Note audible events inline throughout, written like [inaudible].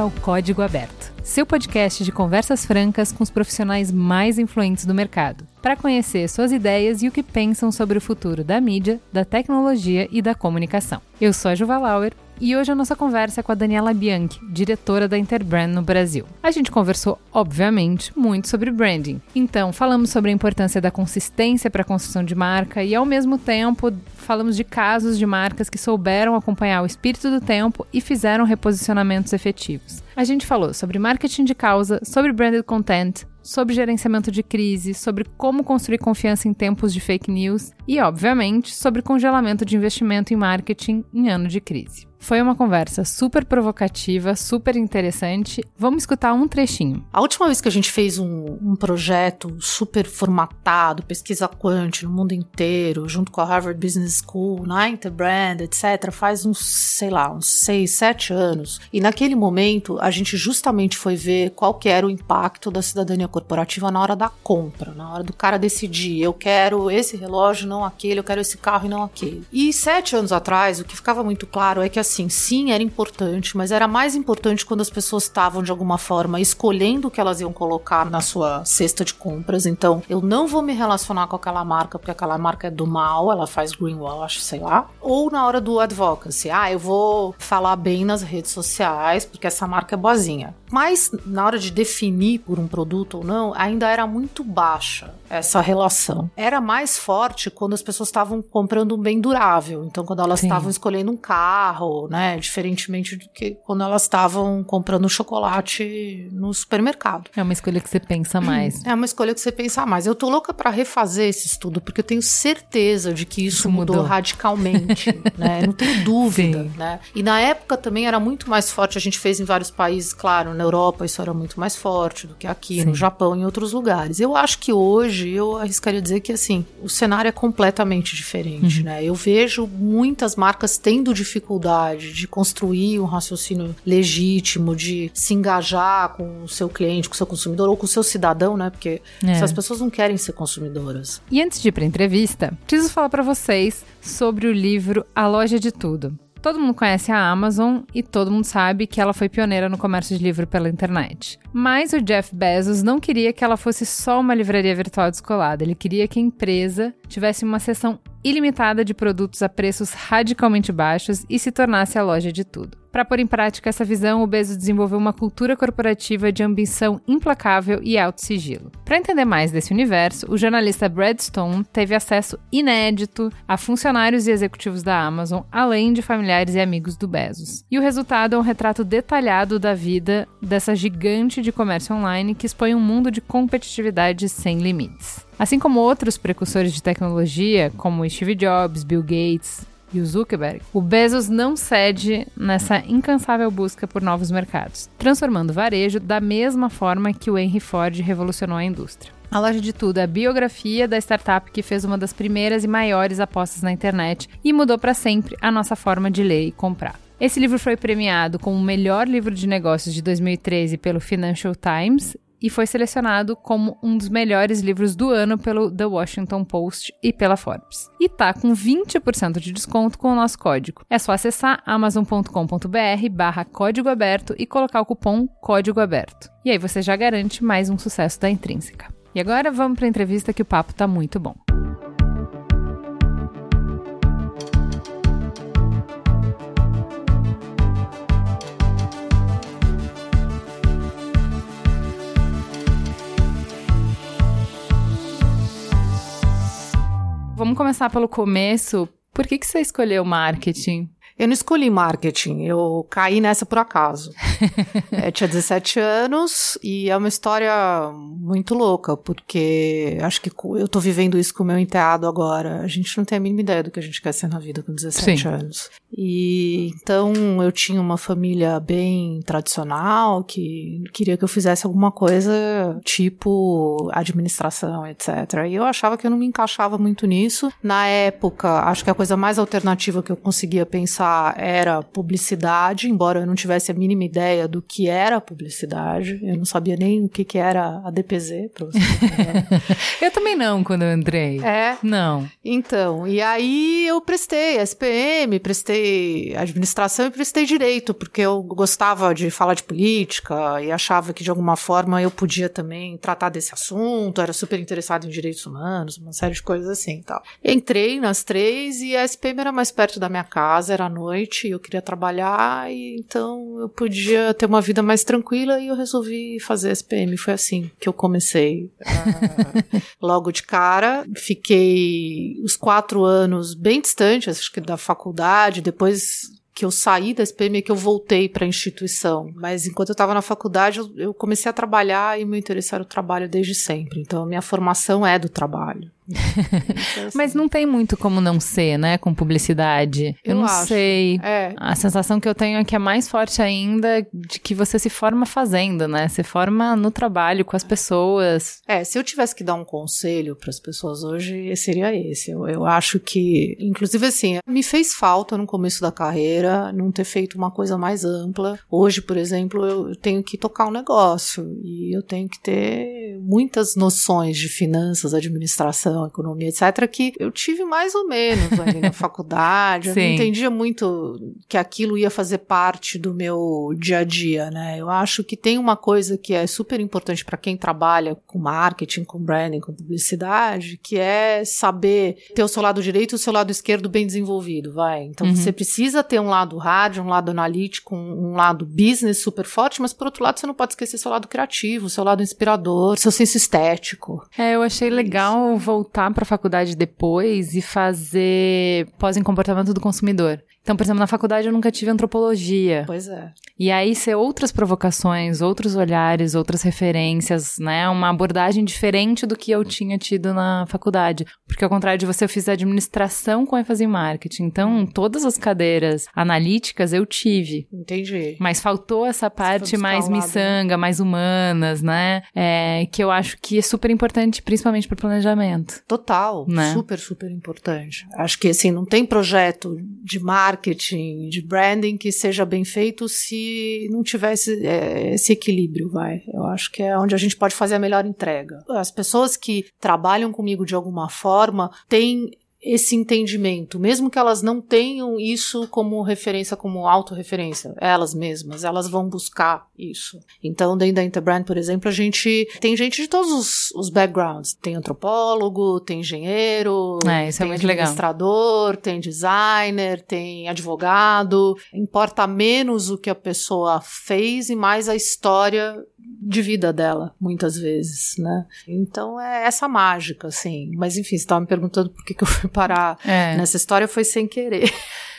ao Código Aberto, seu podcast de conversas francas com os profissionais mais influentes do mercado, para conhecer suas ideias e o que pensam sobre o futuro da mídia, da tecnologia e da comunicação. Eu sou a Juva Lauer e hoje a nossa conversa é com a Daniela Bianchi, diretora da Interbrand no Brasil. A gente conversou, obviamente, muito sobre branding. Então, falamos sobre a importância da consistência para a construção de marca e, ao mesmo tempo, falamos de casos de marcas que souberam acompanhar o espírito do tempo e fizeram reposicionamentos efetivos. A gente falou sobre marketing de causa, sobre branded content, sobre gerenciamento de crise, sobre como construir confiança em tempos de fake news e, obviamente, sobre congelamento de investimento em marketing em ano de crise. Foi uma conversa super provocativa, super interessante. Vamos escutar um trechinho. A última vez que a gente fez um, um projeto super formatado, pesquisa quant no mundo inteiro, junto com a Harvard Business School, na Interbrand, etc., faz uns, sei lá, uns seis, sete anos. E naquele momento, a gente justamente foi ver qual que era o impacto da cidadania corporativa na hora da compra, na hora do cara decidir, eu quero esse relógio, não aquele, eu quero esse carro e não aquele. E sete anos atrás, o que ficava muito claro é que assim, sim, era importante, mas era mais importante quando as pessoas estavam de alguma forma escolhendo o que elas iam colocar na sua cesta de compras. Então, eu não vou me relacionar com aquela marca porque aquela marca é do mal, ela faz greenwash, sei lá. Ou na hora do advocacy, ah, eu vou falar bem nas redes sociais porque essa marca é boazinha. Mas na hora de definir por um produto ou não, ainda era muito baixa essa relação. Era mais forte quando as pessoas estavam comprando um bem durável. Então, quando elas estavam escolhendo um carro, né? Diferentemente do que quando elas estavam comprando chocolate no supermercado. É uma escolha que você pensa [clears throat] mais. É uma escolha que você pensa mais. Eu tô louca para refazer esse estudo, porque eu tenho certeza de que isso, isso mudou. mudou. radicalmente, [laughs] né? Não tenho dúvida, Sim. né? E na época também era muito mais forte. A gente fez em vários países, claro, na Europa isso era muito mais forte do que aqui, Sim. no Japão e em outros lugares. Eu acho que hoje hoje, eu arriscaria dizer que assim, o cenário é completamente diferente, uhum. né? Eu vejo muitas marcas tendo dificuldade de construir um raciocínio legítimo, de se engajar com o seu cliente, com o seu consumidor ou com o seu cidadão, né? Porque é. essas pessoas não querem ser consumidoras. E antes de ir para entrevista, preciso falar para vocês sobre o livro A Loja de Tudo. Todo mundo conhece a Amazon e todo mundo sabe que ela foi pioneira no comércio de livro pela internet. Mas o Jeff Bezos não queria que ela fosse só uma livraria virtual descolada, ele queria que a empresa tivesse uma seção ilimitada de produtos a preços radicalmente baixos e se tornasse a loja de tudo. Para pôr em prática essa visão, o Bezos desenvolveu uma cultura corporativa de ambição implacável e alto sigilo. Para entender mais desse universo, o jornalista Brad Stone teve acesso inédito a funcionários e executivos da Amazon, além de familiares e amigos do Bezos. E o resultado é um retrato detalhado da vida dessa gigante de comércio online que expõe um mundo de competitividade sem limites. Assim como outros precursores de tecnologia, como Steve Jobs, Bill Gates, e o Zuckerberg, o Bezos não cede nessa incansável busca por novos mercados, transformando o varejo da mesma forma que o Henry Ford revolucionou a indústria. A loja de tudo é a biografia da startup que fez uma das primeiras e maiores apostas na internet e mudou para sempre a nossa forma de ler e comprar. Esse livro foi premiado como o melhor livro de negócios de 2013 pelo Financial Times e foi selecionado como um dos melhores livros do ano pelo The Washington Post e pela Forbes. E tá com 20% de desconto com o nosso código. É só acessar amazon.com.br barra código aberto e colocar o cupom código aberto. E aí você já garante mais um sucesso da Intrínseca. E agora vamos para a entrevista que o papo tá muito bom. Vamos começar pelo começo. Por que, que você escolheu marketing? Eu não escolhi marketing, eu caí nessa por acaso. [laughs] é, tinha 17 anos e é uma história muito louca, porque acho que eu tô vivendo isso com o meu enteado agora. A gente não tem a mínima ideia do que a gente quer ser na vida com 17 Sim. anos. E então eu tinha uma família bem tradicional que queria que eu fizesse alguma coisa tipo administração, etc. E eu achava que eu não me encaixava muito nisso. Na época, acho que a coisa mais alternativa que eu conseguia pensar era publicidade, embora eu não tivesse a mínima ideia do que era publicidade. Eu não sabia nem o que, que era a DPZ, pra você [laughs] Eu também não, quando eu entrei. É? Não. Então, e aí eu prestei SPM, prestei administração e prestei direito, porque eu gostava de falar de política e achava que de alguma forma eu podia também tratar desse assunto, era super interessado em direitos humanos, uma série de coisas assim e tal. Entrei nas três e a SPM era mais perto da minha casa, era noite, eu queria trabalhar, e então eu podia ter uma vida mais tranquila e eu resolvi fazer SPM. Foi assim que eu comecei. [laughs] Logo de cara, fiquei os quatro anos bem distantes, acho que da faculdade, depois que eu saí da SPM é que eu voltei para a instituição. Mas enquanto eu estava na faculdade, eu, eu, comecei a trabalhar e meu interesse era o trabalho desde sempre. Então, a minha formação é do trabalho. Mas não tem muito como não ser, né, com publicidade. Eu, eu não acho. sei. É. A sensação que eu tenho é que é mais forte ainda de que você se forma fazendo, né? Se forma no trabalho com as pessoas. É, se eu tivesse que dar um conselho para as pessoas hoje, seria esse. Eu, eu acho que, inclusive assim, me fez falta no começo da carreira não ter feito uma coisa mais ampla. Hoje, por exemplo, eu tenho que tocar um negócio e eu tenho que ter muitas noções de finanças, administração economia, etc., que eu tive mais ou menos ali na [laughs] faculdade. Eu não entendia muito que aquilo ia fazer parte do meu dia a dia, né? Eu acho que tem uma coisa que é super importante para quem trabalha com marketing, com branding, com publicidade, que é saber ter o seu lado direito e o seu lado esquerdo bem desenvolvido, vai. Então uhum. você precisa ter um lado hard, um lado analítico, um, um lado business super forte, mas por outro lado você não pode esquecer seu lado criativo, seu lado inspirador, seu senso estético. É, eu achei legal voltar voltar para a faculdade depois e fazer pós em comportamento do consumidor. Então, por exemplo, na faculdade eu nunca tive antropologia. Pois é. E aí ser outras provocações, outros olhares, outras referências, né? Uma abordagem diferente do que eu tinha tido na faculdade. Porque ao contrário de você, eu fiz administração com ênfase em marketing. Então, todas as cadeiras analíticas eu tive. Entendi. Mas faltou essa parte mais né? miçanga, mais humanas, né? É, que eu acho que é super importante, principalmente para planejamento. Total. Né? Super, super importante. Acho que assim, não tem projeto de marketing marketing, de branding que seja bem feito se não tivesse é, esse equilíbrio, vai. Eu acho que é onde a gente pode fazer a melhor entrega. As pessoas que trabalham comigo de alguma forma têm esse entendimento, mesmo que elas não tenham isso como referência, como autorreferência, elas mesmas, elas vão buscar isso. Então, dentro da Interbrand, por exemplo, a gente tem gente de todos os, os backgrounds. Tem antropólogo, tem engenheiro, é, isso tem é administrador, legal. tem designer, tem advogado. Importa menos o que a pessoa fez e mais a história de vida dela, muitas vezes, né? Então é essa mágica, assim. Mas enfim, você estava me perguntando por que, que eu fui parar é. nessa história, foi sem querer.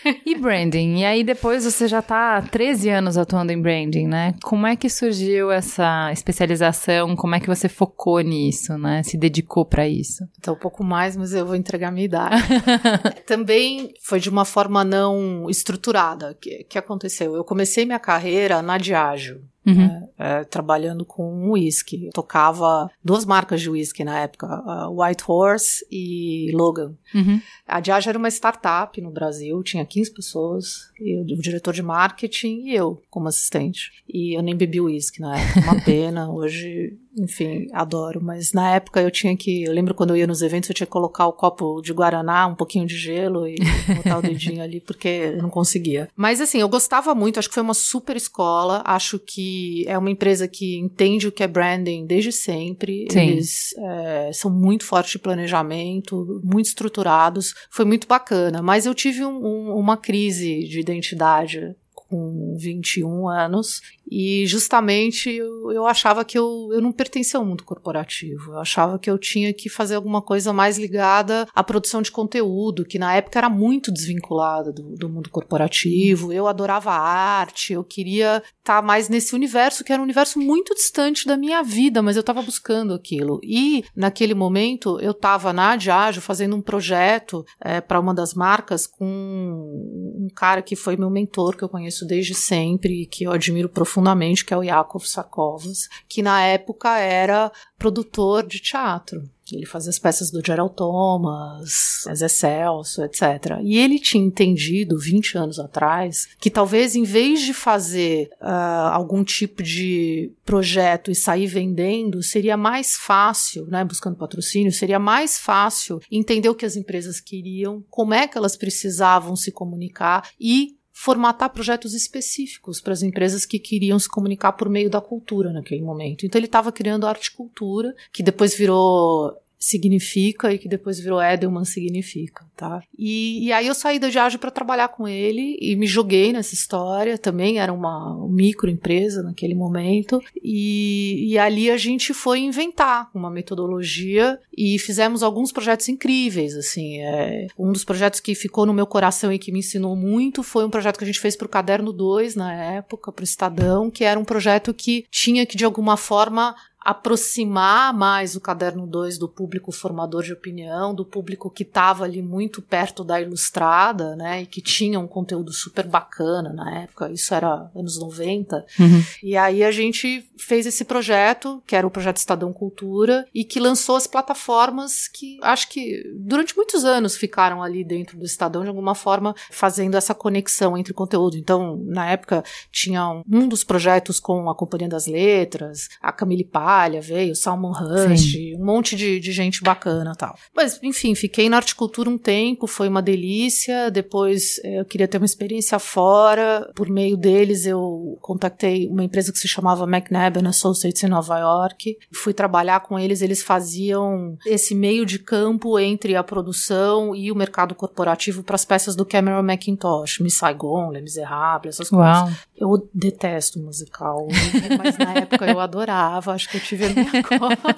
[laughs] E branding? E aí depois você já está há 13 anos atuando em branding, né? Como é que surgiu essa especialização? Como é que você focou nisso, né? Se dedicou para isso? Então, um pouco mais, mas eu vou entregar minha idade. [laughs] Também foi de uma forma não estruturada. Que, que aconteceu? Eu comecei minha carreira na Diageo. Uhum. Né, é, trabalhando com uísque. Tocava duas marcas de uísque na época, White Horse e Logan. Uhum. A Diageo era uma startup no Brasil, tinha 15 pessoas, eu, o diretor de marketing e eu como assistente. E eu nem bebi uísque na época, uma [laughs] pena. Hoje enfim, adoro. Mas na época eu tinha que. Eu lembro quando eu ia nos eventos, eu tinha que colocar o copo de Guaraná, um pouquinho de gelo e botar o dedinho ali, porque eu não conseguia. Mas assim, eu gostava muito, acho que foi uma super escola. Acho que é uma empresa que entende o que é branding desde sempre. Sim. Eles é, são muito fortes de planejamento, muito estruturados. Foi muito bacana. Mas eu tive um, um, uma crise de identidade com 21 anos e justamente eu, eu achava que eu, eu não pertencia ao mundo corporativo. Eu achava que eu tinha que fazer alguma coisa mais ligada à produção de conteúdo, que na época era muito desvinculada do, do mundo corporativo. Eu adorava arte, eu queria estar tá mais nesse universo, que era um universo muito distante da minha vida, mas eu estava buscando aquilo. E naquele momento eu estava na Diageo fazendo um projeto é, para uma das marcas com um cara que foi meu mentor, que eu conheço desde sempre, que eu admiro profundamente profundamente, que é o Yakov Sakovas, que na época era produtor de teatro. Ele fazia as peças do Gerald Thomas, Zé Celso, etc. E ele tinha entendido, 20 anos atrás, que talvez em vez de fazer uh, algum tipo de projeto e sair vendendo, seria mais fácil, né, buscando patrocínio, seria mais fácil entender o que as empresas queriam, como é que elas precisavam se comunicar e formatar projetos específicos para as empresas que queriam se comunicar por meio da cultura naquele momento. Então ele estava criando arte cultura, que depois virou significa e que depois virou Edelman significa, tá? E, e aí eu saí da Diageo para trabalhar com ele e me joguei nessa história. Também era uma microempresa naquele momento e, e ali a gente foi inventar uma metodologia e fizemos alguns projetos incríveis, assim. É, um dos projetos que ficou no meu coração e que me ensinou muito foi um projeto que a gente fez para o Caderno 2 na época, para o Estadão, que era um projeto que tinha que de alguma forma aproximar mais o caderno 2 do público formador de opinião, do público que estava ali muito perto da ilustrada, né, e que tinha um conteúdo super bacana na época, isso era anos 90. Uhum. E aí a gente fez esse projeto, que era o projeto Estadão Cultura, e que lançou as plataformas que acho que durante muitos anos ficaram ali dentro do Estadão de alguma forma fazendo essa conexão entre conteúdo. Então, na época tinha um, dos projetos com a Companhia das Letras, a Camille Paz Palha veio, Salmon Rush, Sim. um monte de, de gente bacana tal. Mas, enfim, fiquei na horticultura um tempo, foi uma delícia. Depois eh, eu queria ter uma experiência fora. Por meio deles, eu contatei uma empresa que se chamava McNabb Associates em Nova York. Fui trabalhar com eles, eles faziam esse meio de campo entre a produção e o mercado corporativo para as peças do Cameron McIntosh, Miss Saigon, Les Miserables, essas Uau. coisas. Eu detesto musical, [laughs] mas na época eu adorava, acho que eu tive a minha [laughs] cota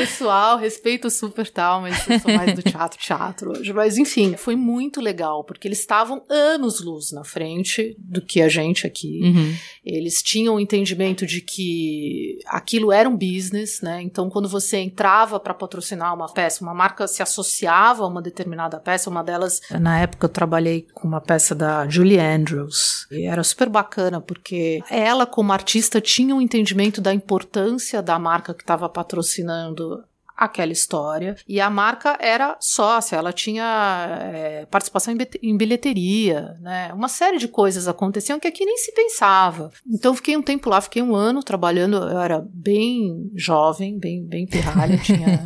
pessoal, respeito super tal, mas eu sou mais do teatro, teatro hoje. Mas enfim, foi muito legal, porque eles estavam anos-luz na frente do que a gente aqui. Uhum. Eles tinham o entendimento de que aquilo era um business, né? Então, quando você entrava para patrocinar uma peça, uma marca se associava a uma determinada peça. Uma delas, na época, eu trabalhei com uma peça da Julie Andrews. E era super bacana, porque ela, como artista, tinha um entendimento da importância da marca que estava patrocinando aquela história. E a marca era sócia, ela tinha é, participação em bilheteria, né? Uma série de coisas aconteciam que aqui nem se pensava. Então fiquei um tempo lá, fiquei um ano trabalhando, eu era bem jovem, bem, bem pirralha, [laughs] tinha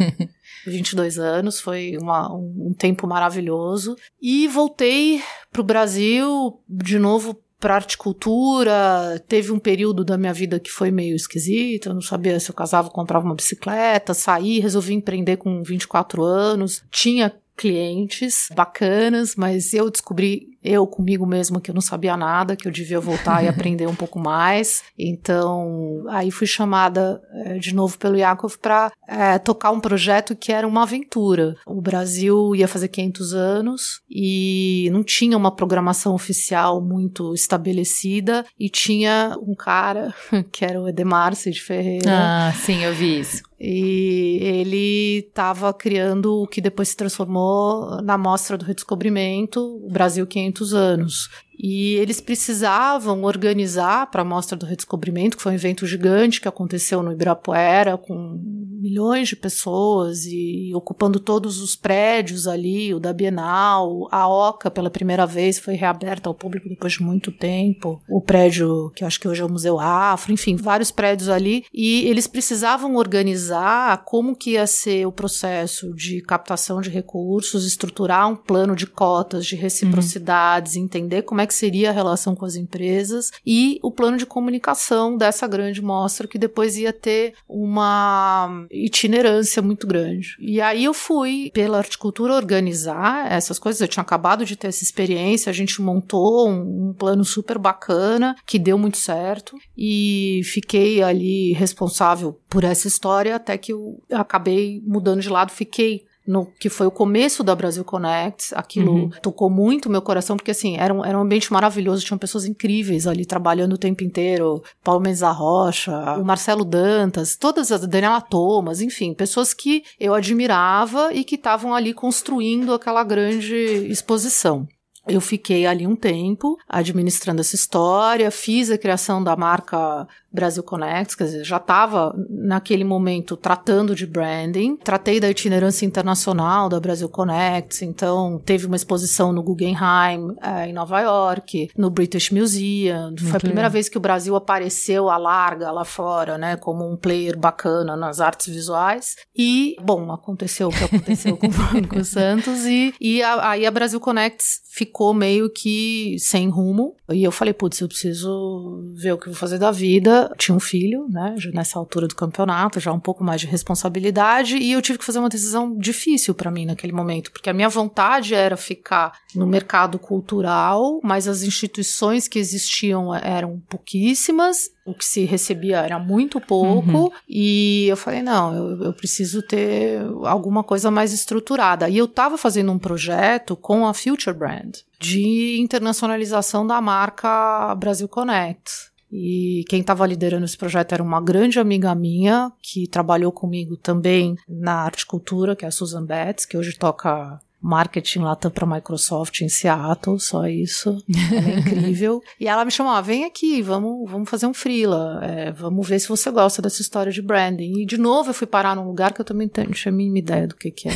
22 anos, foi uma, um, um tempo maravilhoso. E voltei pro Brasil de novo para articultura. Teve um período da minha vida que foi meio esquisito, eu não sabia se eu casava ou comprava uma bicicleta, saí, resolvi empreender com 24 anos. Tinha clientes bacanas, mas eu descobri eu comigo mesma que eu não sabia nada, que eu devia voltar e [laughs] aprender um pouco mais. Então, aí fui chamada é, de novo pelo Yakov para é, tocar um projeto que era uma aventura. O Brasil ia fazer 500 anos e não tinha uma programação oficial muito estabelecida e tinha um cara [laughs] que era o Edemar Cid Ferreira. Ah, sim, eu vi isso. E ele estava criando o que depois se transformou na Mostra do Redescobrimento, o Brasil 500 anos. E eles precisavam organizar para a Mostra do Redescobrimento, que foi um evento gigante que aconteceu no Ibirapuera, com milhões de pessoas e ocupando todos os prédios ali, o da Bienal, a Oca pela primeira vez foi reaberta ao público depois de muito tempo, o prédio que acho que hoje é o Museu Afro, enfim, vários prédios ali, e eles precisavam organizar como que ia ser o processo de captação de recursos, estruturar um plano de cotas, de reciprocidades, uhum. entender como é que seria a relação com as empresas e o plano de comunicação dessa grande mostra que depois ia ter uma itinerância muito grande. E aí eu fui pela horticultura organizar essas coisas, eu tinha acabado de ter essa experiência, a gente montou um, um plano super bacana que deu muito certo e fiquei ali responsável por essa história até que eu acabei mudando de lado, fiquei no que foi o começo da Brasil Connect. Aquilo uhum. tocou muito meu coração, porque assim, era um, era um ambiente maravilhoso, tinham pessoas incríveis ali trabalhando o tempo inteiro. Paulo Mendes da Rocha, o Marcelo Dantas, todas as Daniela Thomas, enfim, pessoas que eu admirava e que estavam ali construindo aquela grande exposição. Eu fiquei ali um tempo administrando essa história, fiz a criação da marca Brasil Connects, quer dizer, já estava naquele momento tratando de branding, tratei da itinerância internacional da Brasil Connects, então teve uma exposição no Guggenheim é, em Nova York, no British Museum, Muito foi a primeira vez que o Brasil apareceu à larga lá fora, né, como um player bacana nas artes visuais, e, bom, aconteceu o que aconteceu com o [laughs] Banco Santos, e, e a, aí a Brasil Connects ficou meio que sem rumo, e eu falei, putz, eu preciso ver o que eu vou fazer da vida, tinha um filho, né, nessa altura do campeonato, já um pouco mais de responsabilidade, e eu tive que fazer uma decisão difícil para mim naquele momento, porque a minha vontade era ficar no mercado cultural, mas as instituições que existiam eram pouquíssimas, o que se recebia era muito pouco, uhum. e eu falei, não, eu, eu, preciso ter alguma coisa mais estruturada. E eu estava fazendo um projeto com a Future Brand de internacionalização da marca Brasil Connect. E quem estava liderando esse projeto era uma grande amiga minha, que trabalhou comigo também na Arte Cultura, que é a Susan Betts, que hoje toca marketing lá para Microsoft em Seattle, só isso. é incrível. [laughs] e ela me chamou, ah, vem aqui, vamos, vamos fazer um freela, é, vamos ver se você gosta dessa história de branding. E de novo eu fui parar num lugar que eu também não tinha a mínima ideia do que que é.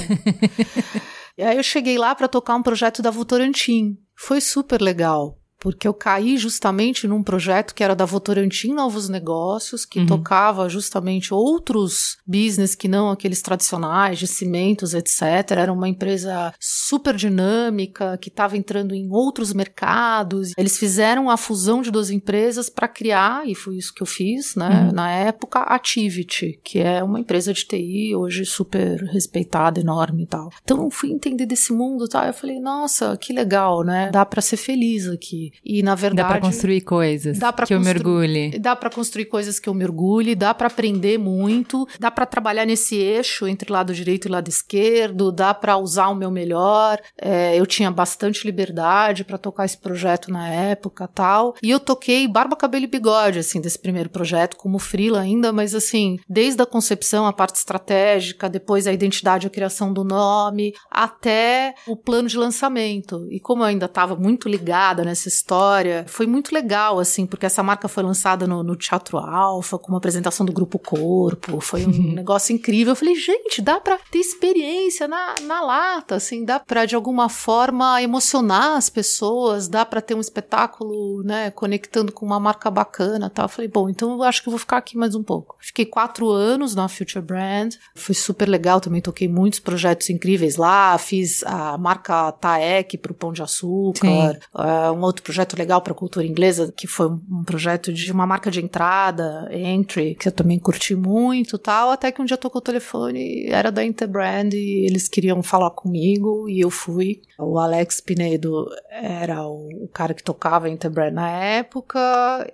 [laughs] e aí eu cheguei lá para tocar um projeto da Votorantim. Foi super legal, porque eu caí justamente num projeto que era da Votorantim Novos Negócios, que uhum. tocava justamente outros business que não aqueles tradicionais de cimentos, etc. Era uma empresa super dinâmica, que estava entrando em outros mercados. Eles fizeram a fusão de duas empresas para criar, e foi isso que eu fiz, né, uhum. na época, Activity, que é uma empresa de TI hoje super respeitada, enorme e tal. Então eu fui entender desse mundo, tal. Eu falei, nossa, que legal, né? Dá para ser feliz aqui. E na verdade. Dá pra construir coisas dá pra que eu mergulhe. Dá para construir coisas que eu mergulhe, dá para aprender muito, dá para trabalhar nesse eixo entre lado direito e lado esquerdo, dá para usar o meu melhor. É, eu tinha bastante liberdade para tocar esse projeto na época tal. E eu toquei barba, cabelo e bigode, assim, desse primeiro projeto, como frila ainda, mas assim, desde a concepção, a parte estratégica, depois a identidade, a criação do nome, até o plano de lançamento. E como eu ainda estava muito ligada nessa história. Foi muito legal, assim, porque essa marca foi lançada no, no Teatro Alfa, com uma apresentação do Grupo Corpo. Foi um [laughs] negócio incrível. Eu falei, gente, dá pra ter experiência na, na lata, assim, dá pra de alguma forma emocionar as pessoas, dá pra ter um espetáculo, né, conectando com uma marca bacana tal. Eu falei, bom, então eu acho que eu vou ficar aqui mais um pouco. Fiquei quatro anos na Future Brand, foi super legal, também toquei muitos projetos incríveis lá, fiz a marca Taek pro Pão de Açúcar, uh, um outro projeto legal para a cultura inglesa, que foi um projeto de uma marca de entrada, Entry, que eu também curti muito tal, até que um dia tocou o telefone, era da Interbrand e eles queriam falar comigo e eu fui. O Alex Pinedo era o, cara que tocava a Interbrand na época.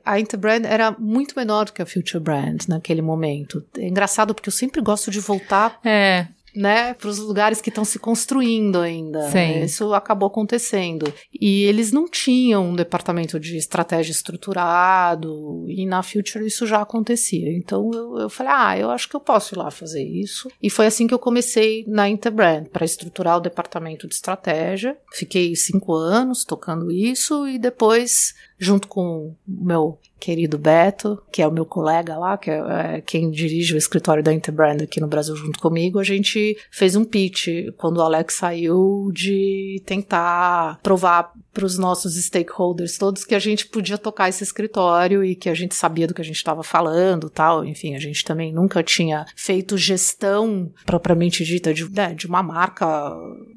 A Interbrand era muito menor do que a Future Brand naquele momento. É engraçado porque eu sempre gosto de voltar é né, para os lugares que estão se construindo ainda. Sim. Isso acabou acontecendo. E eles não tinham um departamento de estratégia estruturado, e na Future isso já acontecia. Então eu, eu falei, ah, eu acho que eu posso ir lá fazer isso. E foi assim que eu comecei na Interbrand, para estruturar o departamento de estratégia. Fiquei cinco anos tocando isso, e depois junto com o meu querido Beto, que é o meu colega lá, que é, é, quem dirige o escritório da Interbrand aqui no Brasil junto comigo, a gente fez um pitch quando o Alex saiu de tentar provar para os nossos stakeholders todos que a gente podia tocar esse escritório e que a gente sabia do que a gente estava falando, tal. Enfim, a gente também nunca tinha feito gestão propriamente dita de, né, de uma marca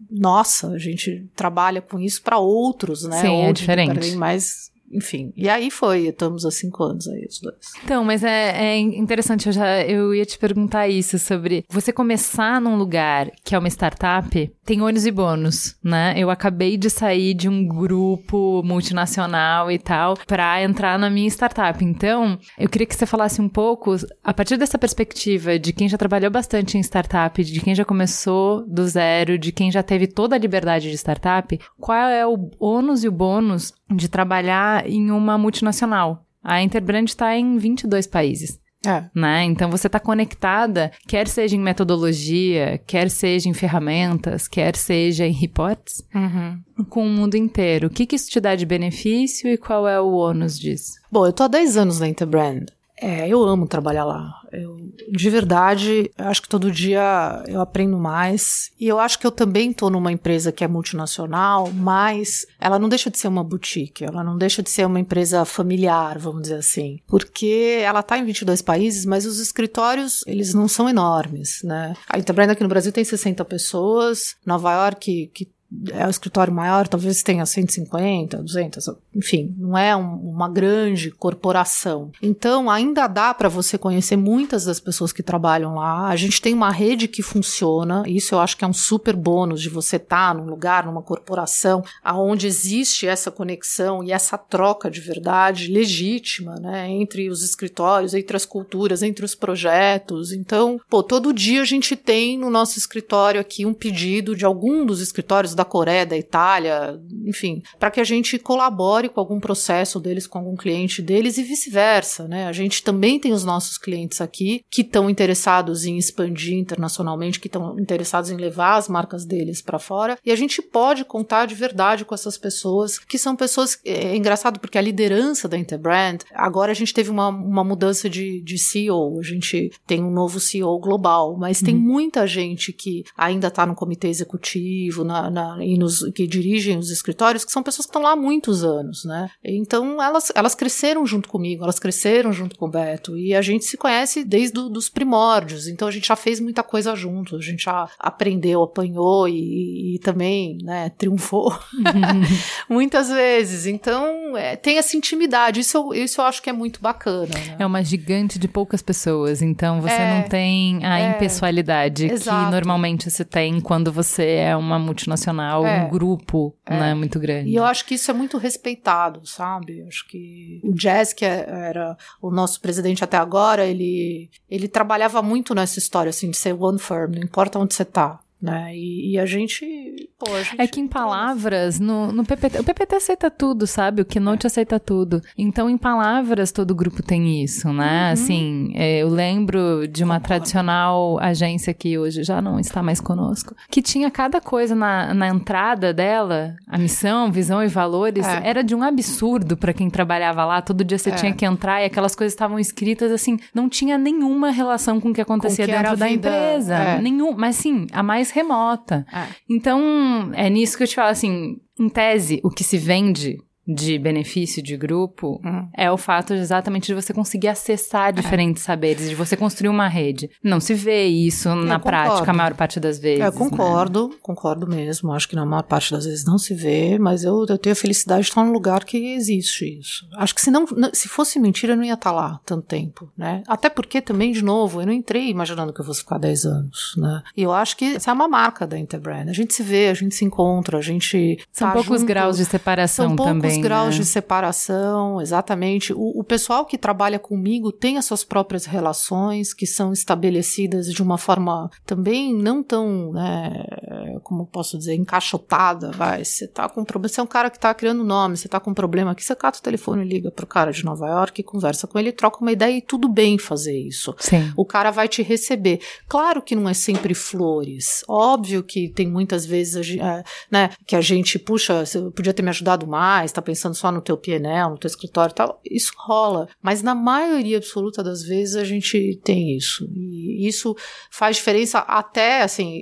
nossa. A gente trabalha com isso para outros, né? Sim, é diferente. Enfim, e aí foi, estamos há cinco anos aí, os dois. Então, mas é, é, interessante, eu já eu ia te perguntar isso sobre você começar num lugar que é uma startup, tem ônus e bônus, né? Eu acabei de sair de um grupo multinacional e tal para entrar na minha startup. Então, eu queria que você falasse um pouco, a partir dessa perspectiva de quem já trabalhou bastante em startup, de quem já começou do zero, de quem já teve toda a liberdade de startup, qual é o ônus e o bônus de trabalhar em uma multinacional. A Interbrand está em 22 países. É. Né? Então você está conectada, quer seja em metodologia, quer seja em ferramentas, quer seja em reports, uhum. com o mundo inteiro. O que, que isso te dá de benefício e qual é o ônus disso? Bom, eu tô há 10 anos na Interbrand. É, eu amo trabalhar lá. Eu, de verdade, eu acho que todo dia eu aprendo mais. E eu acho que eu também estou numa empresa que é multinacional, mas ela não deixa de ser uma boutique, ela não deixa de ser uma empresa familiar, vamos dizer assim. Porque ela está em 22 países, mas os escritórios, eles não são enormes, né? A Interbrand aqui no Brasil tem 60 pessoas, Nova York, que é o escritório maior, talvez tenha 150, 200, enfim, não é um, uma grande corporação. Então, ainda dá para você conhecer muitas das pessoas que trabalham lá. A gente tem uma rede que funciona, isso eu acho que é um super bônus de você estar tá num lugar, numa corporação, aonde existe essa conexão e essa troca de verdade legítima, né, entre os escritórios, entre as culturas, entre os projetos. Então, pô, todo dia a gente tem no nosso escritório aqui um pedido de algum dos escritórios da Coreia, da Itália, enfim, para que a gente colabore com algum processo deles, com algum cliente deles e vice-versa, né? A gente também tem os nossos clientes aqui que estão interessados em expandir internacionalmente, que estão interessados em levar as marcas deles para fora, e a gente pode contar de verdade com essas pessoas, que são pessoas. É, é engraçado porque a liderança da Interbrand, agora a gente teve uma, uma mudança de, de CEO, a gente tem um novo CEO global, mas uhum. tem muita gente que ainda está no comitê executivo, na, na e nos, que dirigem os escritórios, que são pessoas que estão lá há muitos anos, né? Então elas, elas cresceram junto comigo, elas cresceram junto com o Beto, e a gente se conhece desde os primórdios, então a gente já fez muita coisa junto, a gente já aprendeu, apanhou e, e também, né, triunfou [laughs] muitas vezes. Então é, tem essa intimidade, isso, isso eu acho que é muito bacana. Né? É uma gigante de poucas pessoas, então você é, não tem a é, impessoalidade que normalmente se tem quando você é uma multinacional profissional, é, um grupo, é. né, muito grande. E eu acho que isso é muito respeitado, sabe? Eu acho que o Jazz, que é, era o nosso presidente até agora, ele, ele trabalhava muito nessa história, assim, de ser one firm, não importa onde você tá. Né? E, e a gente, pô, a gente É que em palavras, no, no PPT, o PPT aceita tudo, sabe? O Keynote é. aceita tudo. Então, em palavras, todo grupo tem isso, né? Uhum. Assim, é, eu lembro de uma tradicional agência que hoje já não está mais conosco, que tinha cada coisa na, na entrada dela, a missão, visão e valores, é. era de um absurdo para quem trabalhava lá. Todo dia você é. tinha que entrar e aquelas coisas estavam escritas assim, não tinha nenhuma relação com o que acontecia com que dentro da vida. empresa. É. Nenhum, mas sim, a mais remota. É. Então, é nisso que eu te falo, assim, em tese, o que se vende de benefício de grupo uhum. é o fato exatamente de você conseguir acessar é. diferentes é. saberes, de você construir uma rede. Não se vê isso eu na concordo. prática a maior parte das vezes. Eu concordo, né? concordo mesmo. Acho que na maior parte das vezes não se vê, mas eu, eu tenho a felicidade de estar num lugar que existe isso. Acho que se não, se fosse mentira, eu não ia estar lá tanto tempo, né? Até porque também, de novo, eu não entrei imaginando que eu fosse ficar 10 anos, né? E eu acho que essa é uma marca da Interbrand. A gente se vê, a gente se encontra, a gente São tá poucos junto. graus de separação São também poucos graus né? de separação, exatamente. O, o, pessoal que trabalha comigo tem as suas próprias relações que são estabelecidas de uma forma também não tão, né, como posso dizer, encaixotada, vai. Você tá com problema, você é um cara que tá criando nome, você tá com um problema aqui, você cata o telefone e liga pro cara de Nova York, conversa com ele, troca uma ideia e tudo bem fazer isso. Sim. O cara vai te receber. Claro que não é sempre flores. Óbvio que tem muitas vezes, é, né, que a gente, puxa, você podia ter me ajudado mais, tá pensando só no teu PNL, no teu escritório e tal, isso rola. Mas na maioria absoluta das vezes a gente tem isso. E isso faz diferença até, assim,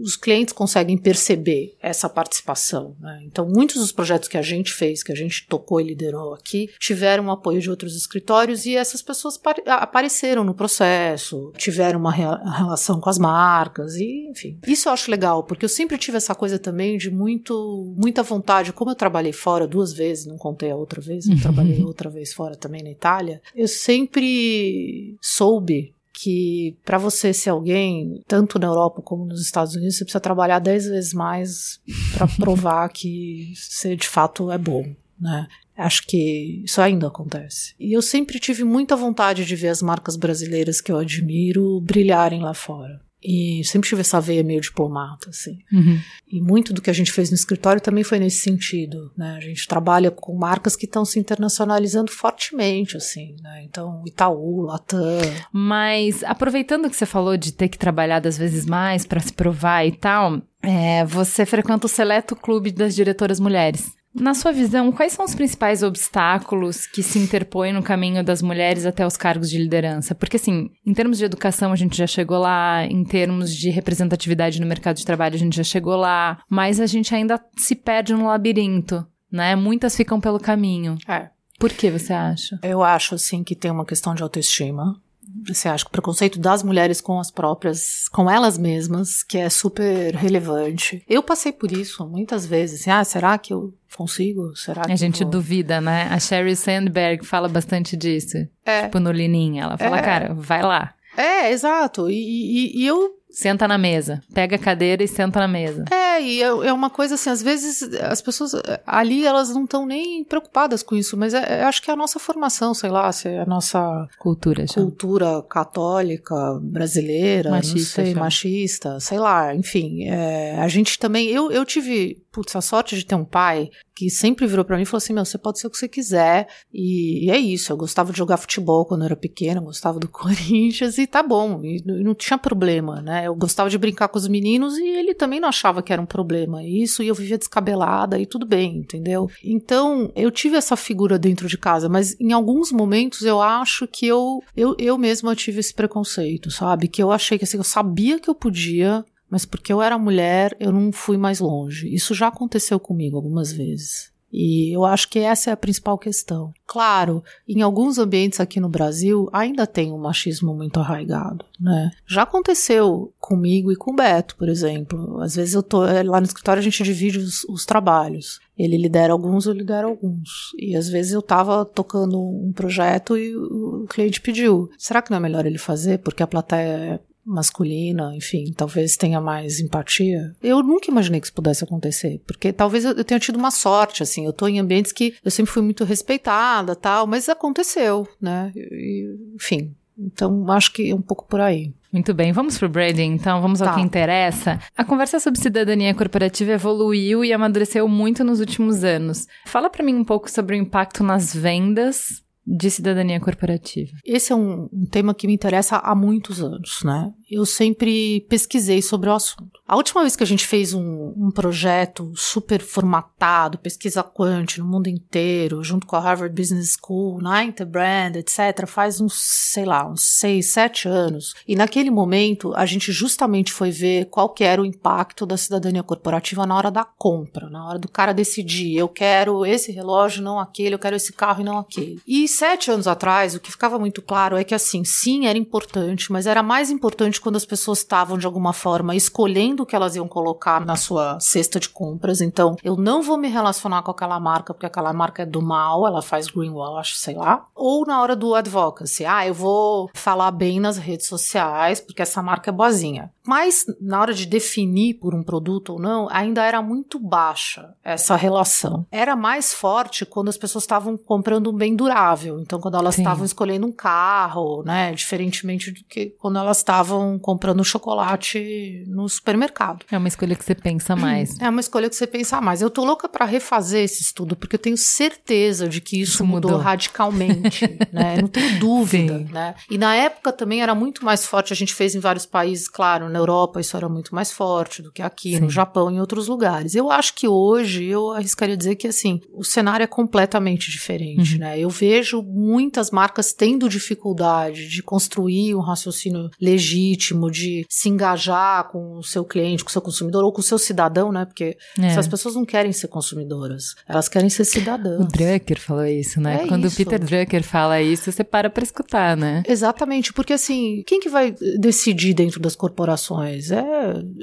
os clientes conseguem perceber essa participação. Né? Então, muitos dos projetos que a gente fez, que a gente tocou e liderou aqui, tiveram apoio de outros escritórios e essas pessoas apareceram no processo, tiveram uma relação com as marcas e, enfim. Isso eu acho legal, porque eu sempre tive essa coisa também de muito, muita vontade. Como eu trabalhei fora duas vezes, não contei a outra vez, eu trabalhei [laughs] outra vez fora também na Itália, eu sempre soube que para você ser alguém, tanto na Europa como nos Estados Unidos, você precisa trabalhar dez vezes mais para [laughs] provar que você de fato é bom, né? Acho que isso ainda acontece. E eu sempre tive muita vontade de ver as marcas brasileiras que eu admiro brilharem lá fora. E sempre tive essa veia meio diplomata, assim. Uhum. E muito do que a gente fez no escritório também foi nesse sentido, né? A gente trabalha com marcas que estão se internacionalizando fortemente, assim, né? Então, Itaú, Latam. Mas, aproveitando que você falou de ter que trabalhar das vezes mais para se provar e tal, é, você frequenta o seleto clube das diretoras mulheres. Na sua visão, quais são os principais obstáculos que se interpõem no caminho das mulheres até os cargos de liderança? Porque, assim, em termos de educação, a gente já chegou lá, em termos de representatividade no mercado de trabalho, a gente já chegou lá, mas a gente ainda se perde no labirinto, né? Muitas ficam pelo caminho. É. Por que você acha? Eu acho, assim, que tem uma questão de autoestima. Você acha que o preconceito das mulheres com as próprias, com elas mesmas, que é super relevante. Eu passei por isso muitas vezes. Assim, ah, será que eu consigo? Será que A gente vou? duvida, né? A Sherry Sandberg fala bastante disso. É. Tipo, no Lininha. Ela fala, É. cara, vai lá. É, exato. E, e- e eu Senta na mesa. Pega a cadeira e senta na mesa. É, e é, é uma coisa assim, às vezes as pessoas ali elas não estão nem preocupadas com isso, mas é, é- acho que é a nossa formação, sei lá, se é a nossa Cultura, cultura católica brasileira, Machista, sei, machista, sei lá, enfim, é, a gente também, eu, eu tive, putz, a sorte de ter um pai que sempre virou pra mim e falou assim, meu, você pode ser o que você quiser, e, e é isso, eu gostava de jogar futebol quando eu era pequena, gostava do [laughs] Corinthians, e tá bom, e, e não tinha problema, né, eu gostava de brincar com os meninos, e ele também não achava que era um problema, isso, e eu vivia descabelada, e tudo bem, entendeu? Então, eu tive essa figura dentro de casa, mas em alguns momentos eu acho que eu, eu, eu mesma tive esse preconceito, sabe? Que eu achei que assim, eu sabia que eu podia, mas porque eu era mulher, eu não fui mais longe. Isso já aconteceu comigo algumas vezes. E eu acho que essa é a principal questão. Claro, em alguns ambientes aqui no Brasil ainda tem um machismo muito arraigado, né? Já aconteceu comigo e com o Beto, por exemplo. Às vezes eu tô eh, lá no escritório a gente divide os, os trabalhos. Ele lidera alguns, eu lidero alguns. E às vezes eu tava tocando um projeto e o cliente pediu: será que não é melhor ele fazer porque a plateia é masculina, enfim, talvez tenha mais empatia. Eu nunca imaginei que isso pudesse acontecer, porque talvez eu, tenha tido uma sorte, assim, eu tô em ambientes que eu sempre fui muito respeitada, tal, mas aconteceu, né? E, enfim, então acho que é um pouco por aí. Muito bem, vamos pro branding, então, vamos ao Tá. que interessa. A conversa sobre cidadania corporativa evoluiu e amadureceu muito nos últimos anos. Fala pra mim um pouco sobre o impacto nas vendas de cidadania corporativa. Esse é um, um tema que me interessa há muitos anos, né? Eu sempre pesquisei sobre o assunto. A última vez que a gente fez um, um projeto super formatado, pesquisa quant no mundo inteiro, junto com a Harvard Business School, na Interbrand, etc., faz uns, sei lá, uns seis, sete anos. E naquele momento, a gente justamente foi ver qual que era o impacto da cidadania corporativa na hora da compra, na hora do cara decidir, eu quero esse relógio, não aquele, eu quero esse carro e não aquele. E sete anos atrás, o que ficava muito claro é que, assim, sim, era importante, mas era mais importante quando as pessoas estavam, de alguma forma, escolhendo o que elas iam colocar na sua cesta de compras. Então, eu não vou me relacionar com aquela marca porque aquela marca é do mal, ela faz greenwash, sei lá. Ou na hora do advocacy, ah, eu vou falar bem nas redes sociais porque essa marca é boazinha. Mas na hora de definir por um produto ou não, ainda era muito baixa essa relação. Era mais forte quando as pessoas estavam comprando um bem durável. Então, quando elas estavam escolhendo um carro, né, diferentemente do que quando elas estavam comprando chocolate no supermercado. É uma escolha que você pensa mais. É uma escolha que você pensa mais. Eu tô louca para refazer esse estudo, porque eu tenho certeza de que isso, isso mudou. mudou. radicalmente, [laughs] né? Não tenho dúvida, Sim. né? E na época também era muito mais forte, a gente fez em vários países, claro, na Europa isso era muito mais forte do que aqui, Sim. no Japão, em outros lugares. Eu acho que hoje eu arriscaria dizer que assim, o cenário é completamente diferente, uhum. né? Eu vejo muitas marcas tendo dificuldade de construir um raciocínio legítimo, de se engajar com o seu cliente, com o seu consumidor ou com o seu cidadão, né? Porque é. as pessoas não querem ser consumidoras, elas querem ser cidadãs. O Drucker falou isso, né? É Quando isso. o Peter Drucker fala isso, você para para escutar, né? Exatamente, porque assim, quem que vai decidir dentro das corporações? É,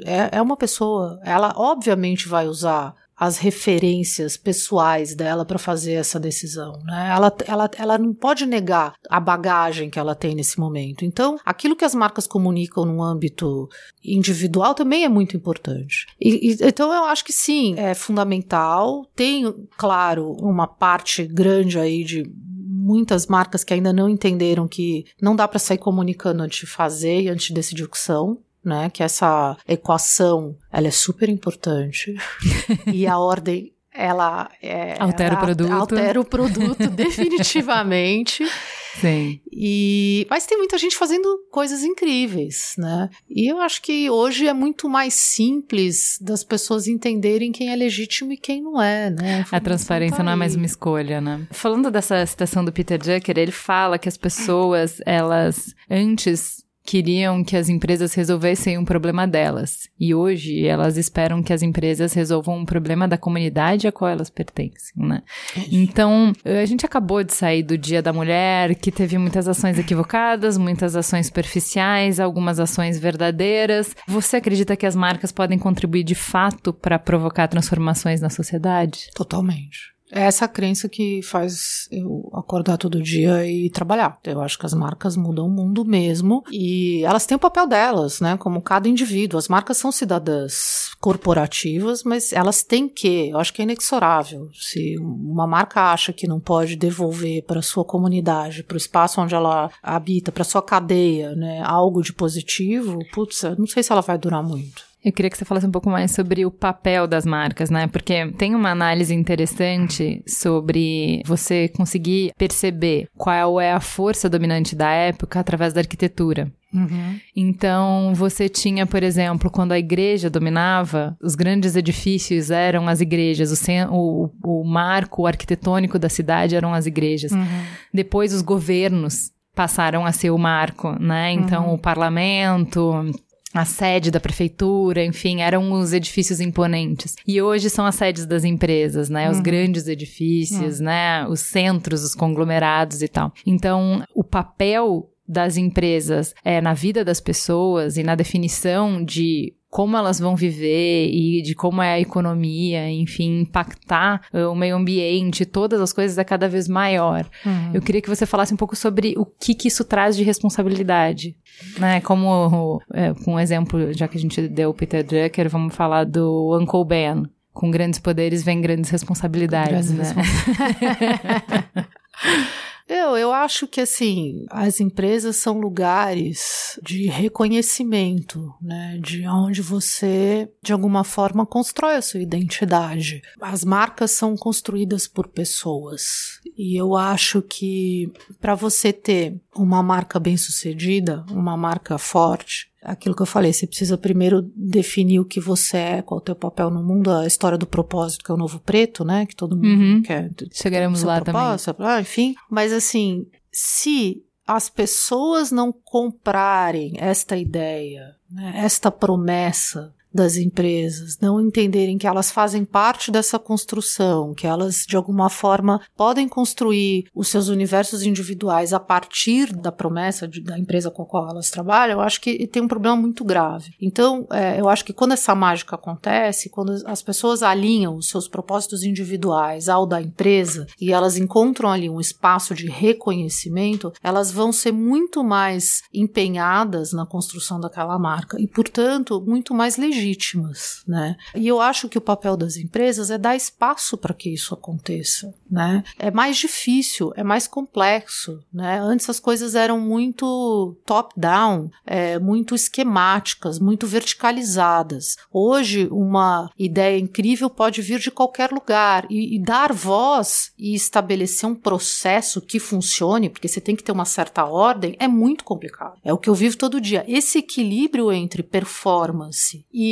é, é uma pessoa. Ela obviamente vai usar as referências pessoais dela para fazer essa decisão. Né? Ela, ela, ela não pode negar a bagagem que ela tem nesse momento. Então, aquilo que as marcas comunicam no âmbito individual também é muito importante. E, e, então, eu acho que sim, é fundamental. Tem, claro, uma parte grande aí de muitas marcas que ainda não entenderam que não dá para sair comunicando antes de fazer e antes de decidir o que são né? Que essa equação, ela é super importante. [laughs] e a ordem ela é, altera ela o produto. Altera o produto [laughs] definitivamente. Sim. E mas tem muita gente fazendo coisas incríveis, né? E eu acho que hoje é muito mais simples das pessoas entenderem quem é legítimo e quem não é, né? A, a transparência tá não é mais uma escolha, né? Falando dessa citação do Peter Drucker, ele fala que as pessoas, elas antes queriam que as empresas resolvessem um problema delas. E hoje elas esperam que as empresas resolvam um problema da comunidade a qual elas pertencem, né? Então, a gente acabou de sair do Dia da Mulher, que teve muitas ações equivocadas, muitas ações superficiais, algumas ações verdadeiras. Você acredita que as marcas podem contribuir de fato para provocar transformações na sociedade? Totalmente. É essa crença que faz eu acordar todo dia e trabalhar. Eu acho que as marcas mudam o mundo mesmo e elas têm o papel delas, né? Como cada indivíduo. As marcas são cidadãs corporativas, mas elas têm que, eu acho que é inexorável. Se uma marca acha que não pode devolver para sua comunidade, para o espaço onde ela habita, para sua cadeia, né, algo de positivo, putz, não sei se ela vai durar muito. Eu queria que você falasse um pouco mais sobre o papel das marcas, né? Porque tem uma análise interessante sobre você conseguir perceber qual é a força dominante da época através da arquitetura. Uhum. Então, você tinha, por exemplo, quando a igreja dominava, os grandes edifícios eram as igrejas, o, o, o marco arquitetônico da cidade eram as igrejas. Uhum. Depois, os governos passaram a ser o marco, né? Então, uhum. o parlamento, a sede da prefeitura, enfim, eram os edifícios imponentes. E hoje são as sedes das empresas, né? Os uhum. grandes edifícios, uhum. né? Os centros, os conglomerados e tal. Então, o papel das empresas é, na vida das pessoas e na definição de como elas vão viver e de como é a economia, enfim, impactar uh, o meio ambiente, todas as coisas é cada vez maior. Uhum. Eu queria que você falasse um pouco sobre o que, que isso traz de responsabilidade. Né, como, é, com um exemplo, já que a gente deu o Peter Drucker, vamos falar do Uncle Ben. Com grandes poderes vem grandes responsabilidades, grandes né? Respons... [laughs] Eu, eu acho que assim, as empresas são lugares de reconhecimento, né? De onde você, de alguma forma, constrói a sua identidade. As marcas são construídas por pessoas. E eu acho que para você ter uma marca bem-sucedida, uma marca forte, aquilo que eu falei, você precisa primeiro definir o que você é, qual é o teu papel no mundo, a história do propósito, que é o novo preto, né? Que todo mundo uhum. quer. Chegaremos lá também. Ah, enfim, mas assim, se as pessoas não comprarem esta ideia, né, esta promessa das empresas, não entenderem que elas fazem parte dessa construção, que elas de alguma forma podem construir os seus universos individuais a partir da promessa de, da empresa com a qual elas trabalham, eu acho que tem um problema muito grave. Então, é, eu acho que quando essa mágica acontece, quando as pessoas alinham os seus propósitos individuais ao da empresa e elas encontram ali um espaço de reconhecimento, elas vão ser muito mais empenhadas na construção daquela marca e, portanto, muito mais legítimas legítimas, né? E eu acho que o papel das empresas é dar espaço para que isso aconteça, né? É mais difícil, é mais complexo, né? Antes as coisas eram muito top-down, é, muito esquemáticas, muito verticalizadas. Hoje uma ideia incrível pode vir de qualquer lugar e, e dar voz e estabelecer um processo que funcione, porque você tem que ter uma certa ordem, é muito complicado. É o que eu vivo todo dia. Esse equilíbrio entre performance e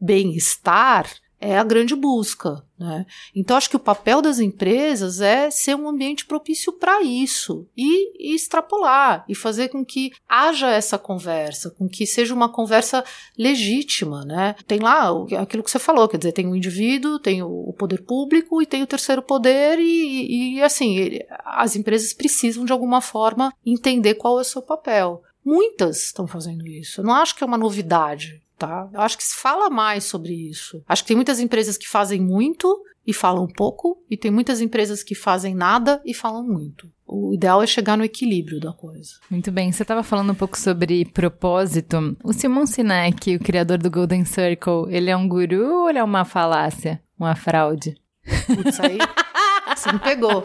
bem-estar é a grande busca. Né? Então, acho que o papel das empresas é ser um ambiente propício para isso e, e, extrapolar e fazer com que haja essa conversa, com que seja uma conversa legítima. Né? Tem lá aquilo que você falou, quer dizer, tem o indivíduo, tem o poder público e tem o terceiro poder, e, e assim, as empresas precisam de alguma forma entender qual é o seu papel. Muitas estão fazendo isso. Eu não acho que é uma novidade tá? Eu acho que se fala mais sobre isso. Acho que tem muitas empresas que fazem muito e falam pouco, e tem muitas empresas que fazem nada e falam muito. O ideal é chegar no equilíbrio da coisa. Muito bem. Você estava falando um pouco sobre propósito. O Simon Sinek, o criador do Golden Circle, ele é um guru ou ele é uma falácia? Uma fraude? Putz, aí você me pegou.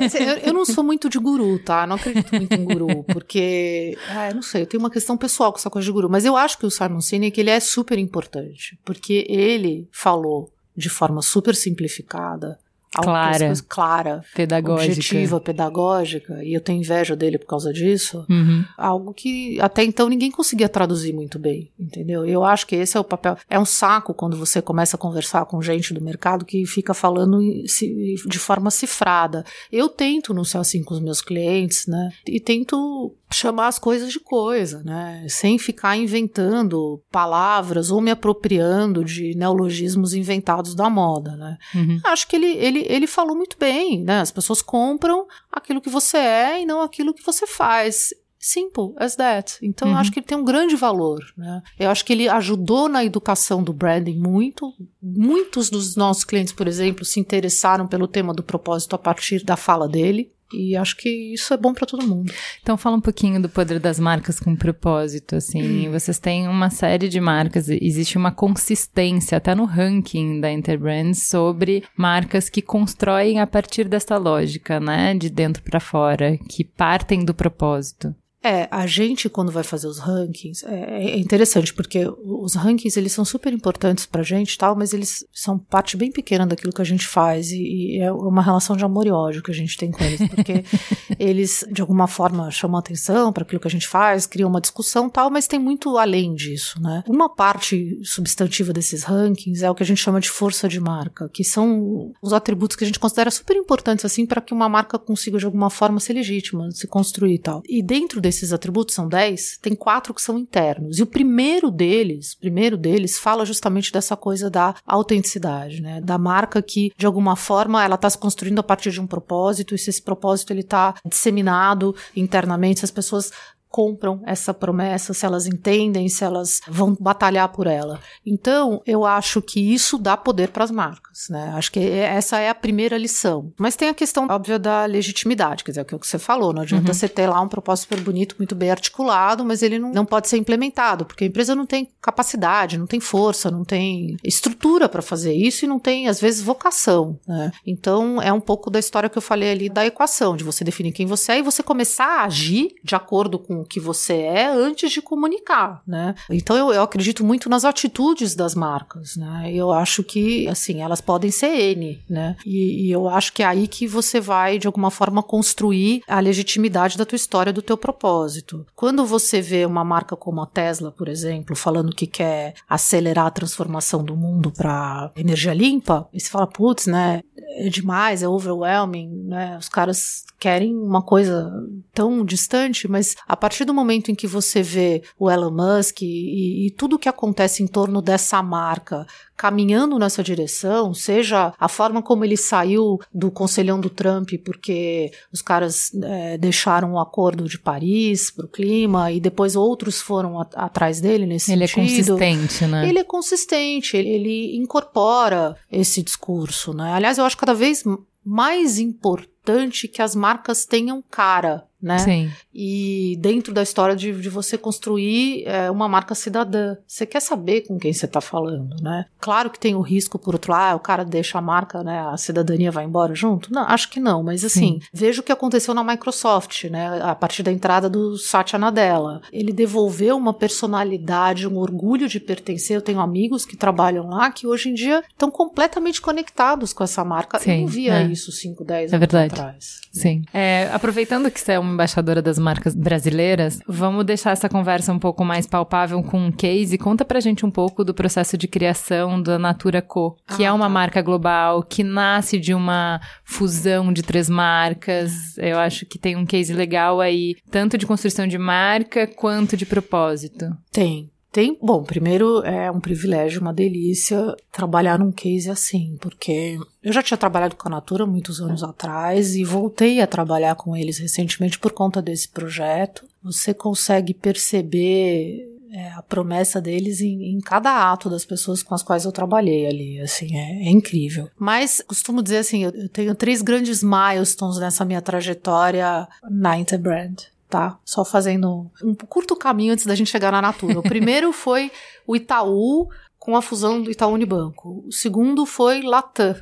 Eu, eu, não sou muito de guru, tá? Não acredito muito em guru, porque, ah, não sei, eu tenho uma questão pessoal com essa coisa de guru, mas eu acho que o Simon Sinek, ele é super importante, porque ele falou de forma super simplificada clara, clara, pedagógica, objetiva, pedagógica, e eu tenho inveja dele por causa disso. Uhum. Algo que até então ninguém conseguia traduzir muito bem, entendeu? Eu acho que esse é o papel. É um saco quando você começa a conversar com gente do mercado que fica falando de forma cifrada. Eu tento não ser assim com os meus clientes, né? E tento chamar as coisas de coisa, né? Sem ficar inventando palavras ou me apropriando de neologismos inventados da moda, né? Uhum. Acho que ele, ele, ele falou muito bem, né? As pessoas compram aquilo que você é e não aquilo que você faz. Simple as that. Então, uhum. eu acho que ele tem um grande valor. Né? Eu acho que ele ajudou na educação do branding muito. Muitos dos nossos clientes, por exemplo, se interessaram pelo tema do propósito a partir da fala dele. E acho que isso é bom para todo mundo. Então fala um pouquinho do poder das marcas com propósito, assim. Hum. Vocês têm uma série de marcas, existe uma consistência até no ranking da Interbrands sobre marcas que constroem a partir dessa lógica, né, de dentro para fora, que partem do propósito. É, a gente quando vai fazer os rankings, é, é interessante porque os rankings eles são super importantes pra gente tal, mas eles são parte bem pequena daquilo que a gente faz e, e é uma relação de amor e ódio que a gente tem com eles, porque [laughs] eles de alguma forma chamam atenção para aquilo que a gente faz, criam uma discussão tal, mas tem muito além disso, né? Uma parte substantiva desses rankings é o que a gente chama de força de marca, que são os atributos que a gente considera super importantes assim para que uma marca consiga de alguma forma ser legítima, se construir e tal. E dentro desse desses atributos são 10, tem quatro que são internos. E o primeiro deles, primeiro deles fala justamente dessa coisa da autenticidade, né? Da marca que de alguma forma ela está se construindo a partir de um propósito e se esse propósito ele está disseminado internamente, se as pessoas compram essa promessa, se elas entendem, se elas vão batalhar por ela. Então, eu acho que isso dá poder para as marcas, né? Acho que essa é a primeira lição. Mas tem a questão óbvia da legitimidade, quer dizer, é o que você falou, não adianta uhum. você ter lá um propósito super bonito, muito bem articulado, mas ele não, não pode ser implementado, porque a empresa não tem capacidade, não tem força, não tem estrutura para fazer isso e não tem, às vezes, vocação, né? Então, é um pouco da história que eu falei ali da equação, de você definir quem você é e você começar a agir de acordo com que você é antes de comunicar, né? Então eu, eu acredito muito nas atitudes das marcas, né? Eu acho que, assim, elas podem ser N, né? E, e eu acho que é aí que você vai, de alguma forma, construir a legitimidade da tua história, do teu propósito. Quando você vê uma marca como a Tesla, por exemplo, falando que quer acelerar a transformação do mundo para energia limpa, e você fala, putz, né? É demais, é overwhelming, né? Os caras querem uma coisa tão distante, mas a partir partir do momento em que você vê o Elon Musk e, e tudo o que acontece em torno dessa marca caminhando nessa direção, seja a forma como ele saiu do conselhão do Trump, porque os caras é, deixaram o acordo de Paris para o clima e depois outros foram a, atrás dele nesse ele sentido. Ele é consistente, né? Ele é consistente, ele, ele incorpora esse discurso, né? Aliás, eu acho cada vez mais importante importante que as marcas tenham cara, né? Sim. E dentro da história de, de você construir é, uma marca cidadã, você quer saber com quem você está falando, né? Claro que tem o risco por outro lado, ah, o cara deixa a marca, né? A cidadania vai embora junto? Não, acho que não, mas assim, Sim. veja o que aconteceu na Microsoft, né? A partir da entrada do Satya Nadella. Ele devolveu uma personalidade, um orgulho de pertencer. Eu tenho amigos que trabalham lá que hoje em dia estão completamente conectados com essa marca. Sim, Eu não via é. isso 5, 10 é anos verdade. Atrás. Sim. É, aproveitando que você é uma embaixadora das marcas brasileiras, vamos deixar essa conversa um pouco mais palpável com um case. Conta pra gente um pouco do processo de criação da Natura Co, que é ah, é uma tá. marca global, que nasce de uma fusão de três marcas. Eu acho que tem um case legal aí, tanto de construção de marca quanto de propósito. Tem. Tem, bom, primeiro é um privilégio, uma delícia trabalhar num case assim, porque eu já tinha trabalhado com a Natura muitos anos atrás e voltei a trabalhar com eles recentemente por conta desse projeto. Você consegue perceber é, a promessa deles em, em, cada ato das pessoas com as quais eu trabalhei ali, assim, é, é incrível. Mas costumo dizer assim, eu, eu, tenho três grandes milestones nessa minha trajetória na Interbrand tá? Só fazendo um curto caminho antes da gente chegar na Natura. O [laughs] primeiro foi o Itaú com a fusão do Itaú Unibanco. O segundo foi Latam,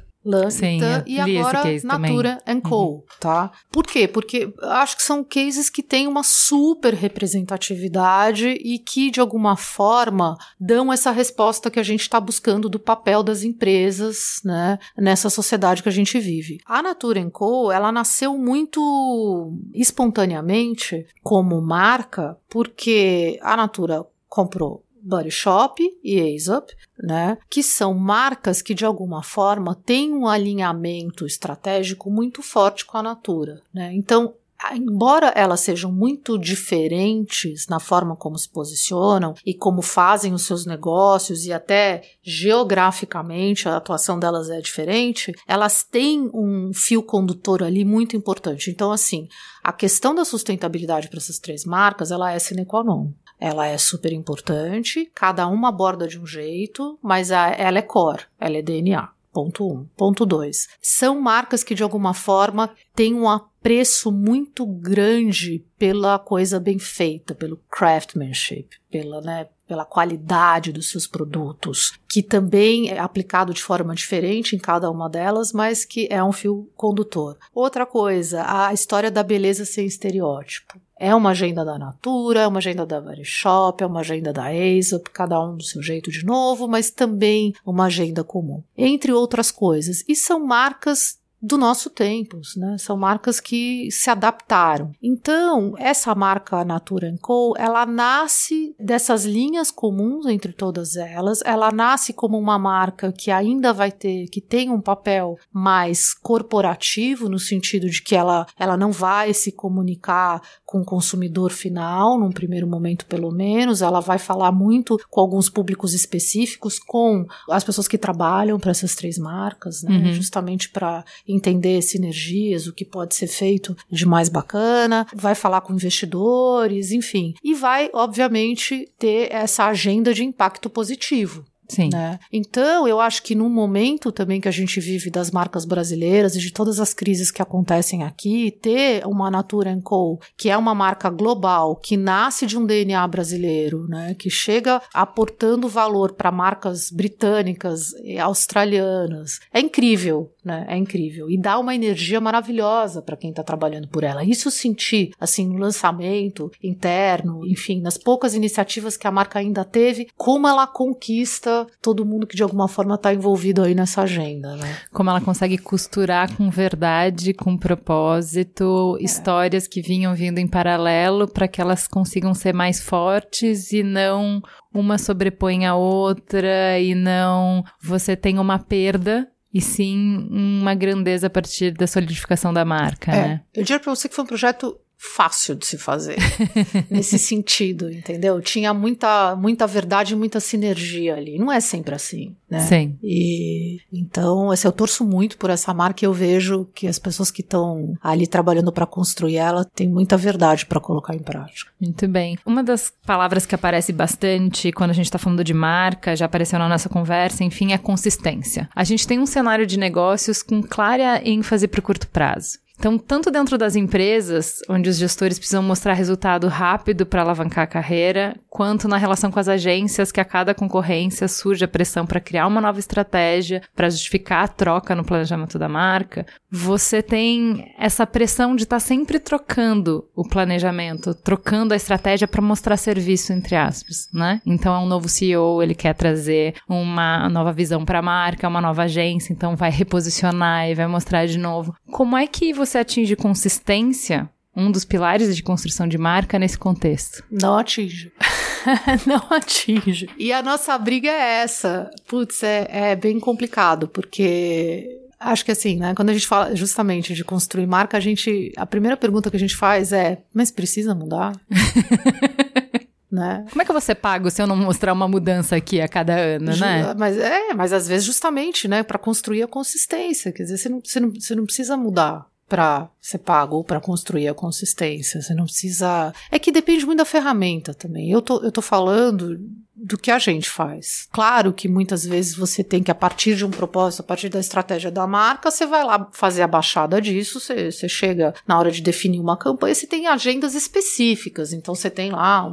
Sim, e agora Natura também. Co, uhum. tá? Por quê? Porque acho que são cases que têm uma super representatividade e que de alguma forma dão essa resposta que a gente está buscando do papel das empresas, né, nessa sociedade que a gente vive. A Natura Co, ela nasceu muito espontaneamente como marca, porque a Natura comprou Body Shop e Aesop, né, que são marcas que de alguma forma têm um alinhamento estratégico muito forte com a Natura, né? Então, embora elas sejam muito diferentes na forma como se posicionam e como fazem os seus negócios e até geograficamente a atuação delas é diferente, elas têm um fio condutor ali muito importante. Então, assim, a questão da sustentabilidade para essas três marcas, ela é sine qua non. Ela é super importante, cada uma aborda de um jeito, mas a, ela é core, ela é DNA. Ponto 1. Um. Ponto 2. São marcas que, de alguma forma, têm um apreço muito grande pela coisa bem feita, pelo craftsmanship, pela, né, pela qualidade dos seus produtos, que também é aplicado de forma diferente em cada uma delas, mas que é um fio condutor. Outra coisa, a história da beleza sem estereótipo. É uma agenda da Natura, é uma agenda da Shop, é uma agenda da Aesop, cada um do seu jeito de novo, mas também uma agenda comum, entre outras coisas. E são marcas do nosso tempo, né? São marcas que se adaptaram. Então, essa marca Natura Co, ela nasce dessas linhas comuns entre todas elas. Ela nasce como uma marca que ainda vai ter, que tem um papel mais corporativo no sentido de que ela, ela não vai se comunicar com o consumidor final, num primeiro momento pelo menos. Ela vai falar muito com alguns públicos específicos, com as pessoas que trabalham para essas três marcas, né? Uhum. Justamente para entender sinergias, o que pode ser feito de mais bacana, vai falar com investidores, enfim. E vai, obviamente, ter essa agenda de impacto positivo. Sim. Né? Então, eu acho que num momento também que a gente vive das marcas brasileiras e de todas as crises que acontecem aqui, ter uma Natura Co, que é uma marca global, que nasce de um DNA brasileiro, né? que chega aportando valor para marcas britânicas, australianas, é incrível né? É incrível. E dá uma energia maravilhosa para quem está trabalhando por ela. Isso sentir, assim, no lançamento interno, enfim, nas poucas iniciativas que a marca ainda teve, como ela conquista todo mundo que de alguma forma está envolvido aí nessa agenda, né? Como ela consegue costurar com verdade, com propósito, é. histórias que vinham vindo em paralelo para que elas consigam ser mais fortes e não uma sobrepõe a outra e não você tem uma perda e sim uma grandeza a partir da solidificação da marca, é. né? Eu diria para você que foi um projeto fácil de se fazer [laughs] nesse sentido, entendeu? Tinha muita muita verdade, muita sinergia ali. Não é sempre assim, né? Sim. E então, assim, eu torço muito por essa marca e eu vejo que as pessoas que estão ali trabalhando para construir ela têm muita verdade para colocar em prática. Muito bem. Uma das palavras que aparece bastante quando a gente está falando de marca, já apareceu na nossa conversa, enfim, é consistência. A gente tem um cenário de negócios com clara ênfase para o curto prazo. Então, tanto dentro das empresas, onde os gestores precisam mostrar resultado rápido para alavancar a carreira, quanto na relação com as agências, que a cada concorrência surge a pressão para criar uma nova estratégia, para justificar a troca no planejamento da marca, você tem essa pressão de estar tá sempre trocando o planejamento, trocando a estratégia para mostrar serviço, entre aspas, né? Então, é um novo CEO, ele quer trazer uma nova visão para a marca, uma nova agência, então vai reposicionar e vai mostrar de novo. Como é que você atinge consistência um dos pilares de construção de marca nesse contexto? Não atinge. [laughs] não atinge. E a nossa briga é essa. Putz, é, é bem complicado, porque Acho que assim, né? Quando a gente fala justamente de construir marca, a gente. A primeira pergunta que a gente faz é: mas precisa mudar? [laughs] né? Como é que você paga se eu não mostrar uma mudança aqui a cada ano, né? Mas é, mas às vezes justamente, né, para construir a consistência, quer dizer, você não, você não, você não precisa mudar para ser pago ou para construir a consistência. Você não precisa. É que depende muito da ferramenta também. Eu tô, eu tô falando do que a gente faz. Claro que muitas vezes você tem que, a partir de um propósito, a partir da estratégia da marca, você vai lá fazer a baixada disso, você, você chega na hora de definir uma campanha, você tem agendas específicas. Então você tem lá,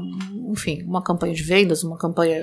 enfim, uma campanha de vendas, uma campanha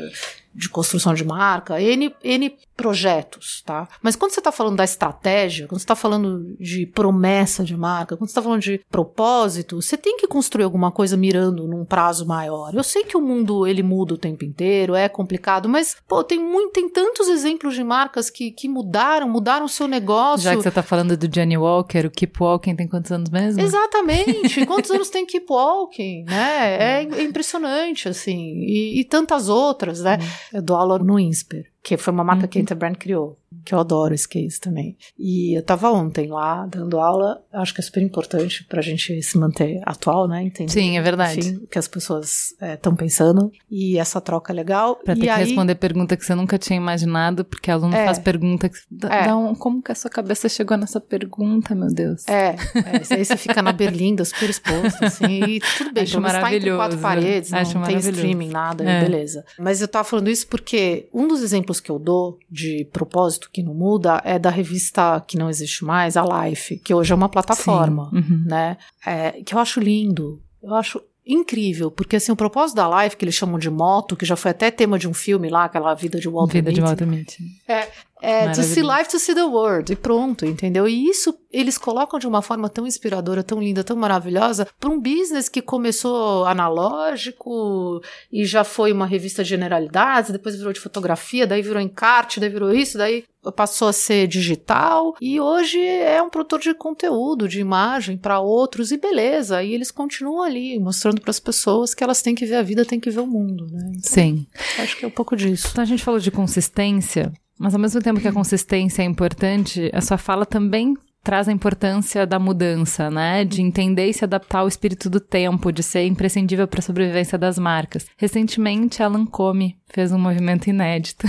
de construção de marca, N, N projetos, tá? Mas quando você está falando da estratégia, quando você está falando de promessa de marca, quando você está falando de propósito, você tem que construir alguma coisa mirando num prazo maior. Eu sei que o mundo ele muda o tempo inteiro, é complicado, mas pô, tem muito, tem tantos exemplos de marcas que, que mudaram, mudaram o seu negócio. Já que você está falando do Johnny Walker, o Keep Walking tem quantos anos mesmo? Exatamente. [laughs] quantos anos tem Keep Walking, né? É, é impressionante assim, e, e tantas outras, né? Hum. Eu dou aula no INSPER, que foi uma marca uhum. que a Interbrand criou que eu adoro esse case também. E eu tava ontem lá dando aula, acho que é super importante pra gente se manter atual, né? Entender, Sim, é verdade. Enfim, o que as pessoas estão é, pensando. E essa troca é legal. Pra ter que aí... responder pergunta que você nunca tinha imaginado, porque aluno é. faz pergunta que. Dá, é. um, como que a sua cabeça chegou nessa pergunta, meu Deus? É, é aí você fica na berlinda, super exposto, assim, e tudo bem, Acho maravilhoso. Tá entre quatro paredes, Acho não tem streaming, nada, é. beleza. Mas eu tava falando isso porque um dos exemplos que eu dou de propósito que não muda é da revista que não existe mais, a Life, que hoje é uma plataforma, uhum. né? É, que eu acho lindo. Eu acho incrível, porque assim, o propósito da Life, que eles chamam de moto, que já foi até tema de um filme lá, aquela vida de Walter Vida Mitty, de Walter Mitty. É, é to see life, to see the world, e pronto, entendeu? E isso eles colocam de uma forma tão inspiradora, tão linda, tão maravilhosa, para um business que começou analógico e já foi uma revista de generalidades, depois virou de fotografia, daí virou encarte, daí virou isso, daí passou a ser digital e hoje é um produtor de conteúdo, de imagem para outros e beleza. E eles continuam ali mostrando para as pessoas que elas têm que ver a vida, têm que ver o mundo, né? Então, Sim. Acho que é um pouco disso. Então a gente falou de consistência. Mas ao mesmo tempo que a consistência é importante, a sua fala também traz a importância da mudança, né? De entender e se adaptar ao espírito do tempo, de ser imprescindível para a sobrevivência das marcas. Recentemente, a Lancôme fez um movimento inédito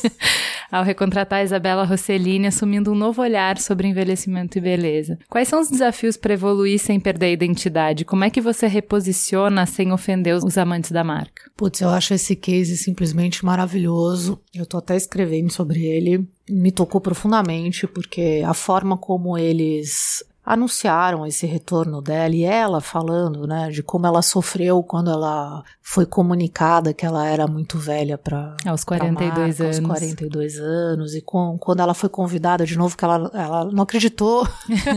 [laughs] ao recontratar Isabela Rossellini, assumindo um novo olhar sobre envelhecimento e beleza. Quais são os desafios para evoluir sem perder a identidade? Como é que você reposiciona sem ofender os amantes da marca? Putz, eu acho esse case simplesmente maravilhoso. Eu tô até escrevendo sobre ele me tocou profundamente, porque a forma como eles anunciaram esse retorno dela e ela falando, né, de como ela sofreu quando ela foi comunicada que ela era muito velha para aos 42 marca, anos, aos 42 anos e com, quando ela foi convidada de novo que ela, ela não acreditou.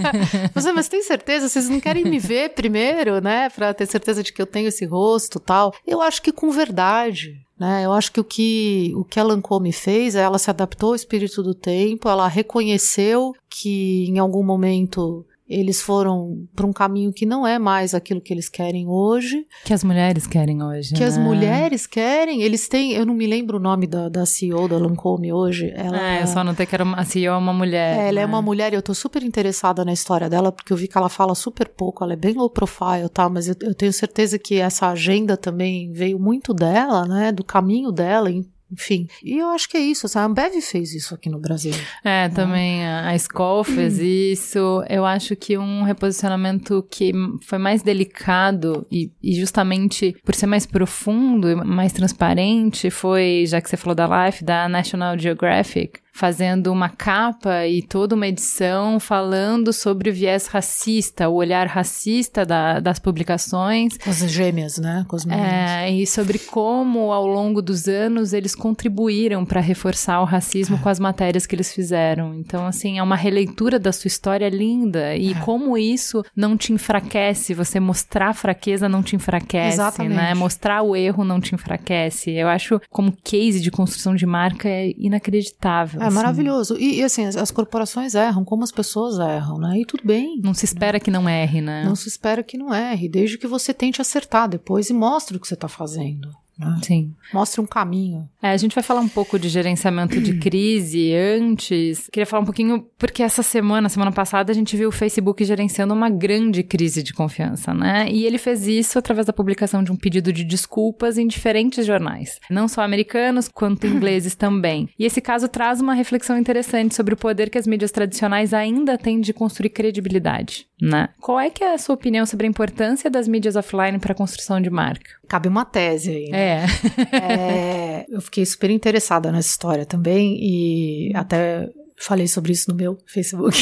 [laughs] Você, mas tem certeza? Vocês não querem me ver primeiro, né, para ter certeza de que eu tenho esse rosto, tal? Eu acho que com verdade, né? Eu acho que o que, o que a Lancôme fez ela se adaptou ao espírito do tempo, ela reconheceu que em algum momento eles foram para um caminho que não é mais aquilo que eles querem hoje. Que as mulheres querem hoje. Que né? as mulheres querem. Eles têm. Eu não me lembro o nome da, da CEO da Lancome hoje. Ela, é, eu só notei que era uma, a CEO é uma mulher. É, ela né? é uma mulher e eu tô super interessada na história dela, porque eu vi que ela fala super pouco. Ela é bem low profile, tá? Mas eu, eu tenho certeza que essa agenda também veio muito dela, né? Do caminho dela, enfim. E eu acho que é isso. Assim, a Ambev fez isso aqui no Brasil. É, né? também a Skoll fez isso. Eu acho que um reposicionamento que foi mais delicado e, e, justamente por ser mais profundo e mais transparente foi, já que você falou da Life, da National Geographic fazendo uma capa e toda uma edição falando sobre o viés racista, o olhar racista da, das publicações. Com as gêmeas, né? Com as é, e sobre como, ao longo dos anos, eles contribuíram para reforçar o racismo é. com as matérias que eles fizeram. Então, assim, é uma releitura da sua história linda. E é. como isso não te enfraquece, você mostrar a fraqueza não te enfraquece, Exatamente. né? Mostrar o erro não te enfraquece. Eu acho como case de construção de marca é inacreditável. É assim. maravilhoso. E, e, assim, as, as, corporações erram como as pessoas erram, né? E tudo bem. Não se espera que não erre, né? Não se espera que não erre, desde que você tente acertar depois e mostre o que você está fazendo. Né? Sim. Mostre um caminho. É, a gente vai falar um pouco de gerenciamento de [clears throat] crise antes. Queria falar um pouquinho, porque essa semana, semana passada, a gente viu o Facebook gerenciando uma grande crise de confiança, né? E ele fez isso através da publicação de um pedido de desculpas em diferentes jornais, não só americanos, quanto [clears throat] ingleses também. E esse caso traz uma reflexão interessante sobre o poder que as mídias tradicionais ainda têm de construir credibilidade, né? Qual é que é a sua opinião sobre a importância das mídias offline para a construção de marca? Cabe uma tese aí. Né? É. é. Eu fiquei super interessada nessa história também e até falei sobre isso no meu Facebook.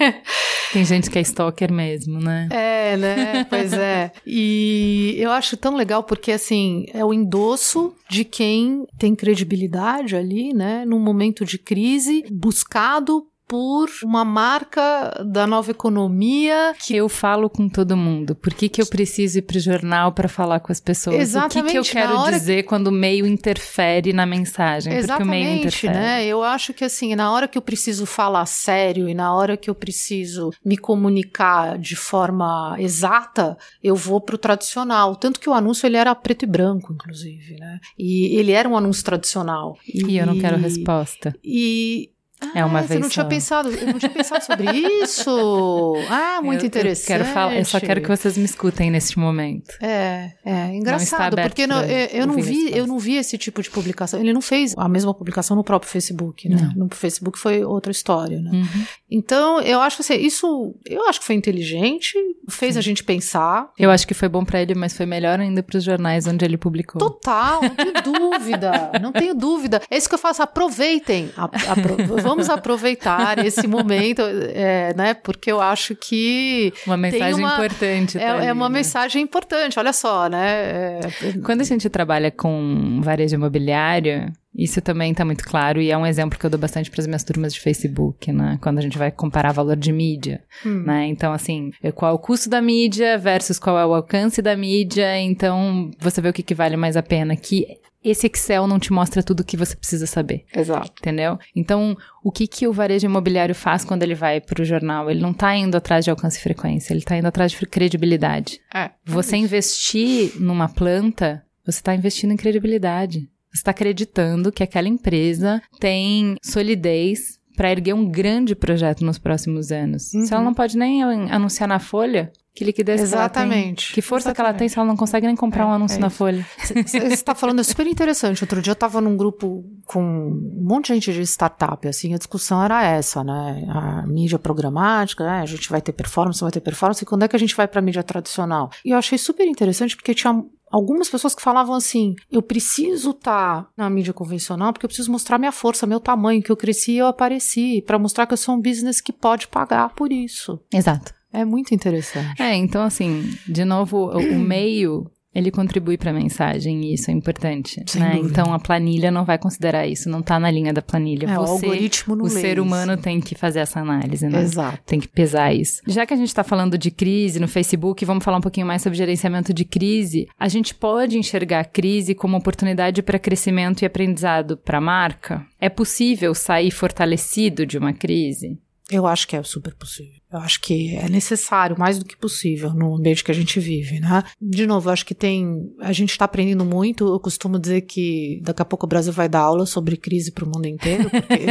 [laughs] Tem gente que é stalker mesmo, né? É, né? Pois é. E eu acho tão legal porque, assim, é o endosso de quem tem credibilidade ali, né? Num momento de crise, buscado por uma marca da nova economia. Que eu falo com todo mundo. Por que, que eu preciso ir para o jornal para falar com as pessoas? Exatamente. O que, que eu quero dizer que... quando o meio interfere na mensagem? Exatamente, porque o meio interfere. né? Eu acho que assim, na hora que eu preciso falar sério e na hora que eu preciso me comunicar de forma exata, eu vou para o tradicional. Tanto que o anúncio ele era preto e branco, inclusive, né? E ele era um anúncio tradicional. E, e eu não quero resposta. E ah, é uma vez. Você não tinha pensado, eu não tinha pensado sobre isso. [laughs] Ah, muito eu, interessante. Eu, quero falar, eu só quero que vocês me escutem neste momento. É, é engraçado, porque não, eu, eu não vi, eu não vi esse tipo de publicação. Ele não fez a mesma publicação no próprio Facebook, né? Não. No Facebook foi outra história, né? Uhum. Então, eu acho que assim, isso, eu acho que foi inteligente, fez Sim. a gente pensar. Eu acho que foi bom para ele, mas foi melhor ainda para os jornais onde ele publicou. Total, não tenho dúvida, não tenho dúvida. É isso que eu faço, aproveitem. Apro [laughs] vamos aproveitar esse momento, é, né? Porque eu acho que. Uma mensagem uma, importante. Tá é, ali, é, uma né? mensagem importante, olha só, né? É... Quando a gente trabalha com varejo imobiliário, isso também está muito claro e é um exemplo que eu dou bastante para as minhas turmas de Facebook, né? Quando a gente vai comparar valor de mídia, hum. né? Então, assim, qual é o custo da mídia versus qual é o alcance da mídia. Então, você vê o que, que vale mais a pena. Que esse Excel não te mostra tudo o que você precisa saber. Exato. Entendeu? Então, o que, que o varejo imobiliário faz quando ele vai para o jornal? Ele não está indo atrás de alcance e frequência, ele está indo atrás de credibilidade. É. Você é investir numa planta, você está investindo em credibilidade. Você está acreditando que aquela empresa tem solidez para erguer um grande projeto nos próximos anos. Uhum. Se ela não pode nem anunciar na Folha, que liquidez Exatamente. Que, que força Exatamente. que ela tem se ela não consegue nem comprar é, um anúncio é na Folha. Você está falando, é super interessante. Outro dia eu estava num grupo com um monte de gente de startup, assim, a discussão era essa, né? A mídia programática, né? a gente vai ter performance, vai ter performance, e quando é que a gente vai para a mídia tradicional? E eu achei super interessante porque tinha algumas pessoas que falavam assim: eu preciso estar tá na mídia convencional porque eu preciso mostrar minha força, meu tamanho, que eu cresci e eu apareci, para mostrar que eu sou um business que pode pagar por isso. Exato. É muito interessante. É, então assim, de novo, o, o [clears throat] meio ele contribui para a mensagem e isso é importante, Sem né? Então a planilha não vai considerar isso, não está na linha da planilha. É, Você, o algoritmo não o ser isso. humano tem que fazer essa análise, né? Exato. Tem que pesar isso. Já que a gente está falando de crise no Facebook, vamos falar um pouquinho mais sobre gerenciamento de crise. A gente pode enxergar a crise como oportunidade para crescimento e aprendizado para a marca? É possível sair fortalecido de uma crise? Eu acho que é super possível. Eu acho que é necessário, mais do que possível, no ambiente que a gente vive, né? De novo, acho que tem. A gente está aprendendo muito. Eu costumo dizer que daqui a pouco o Brasil vai dar aula sobre crise para o mundo inteiro, porque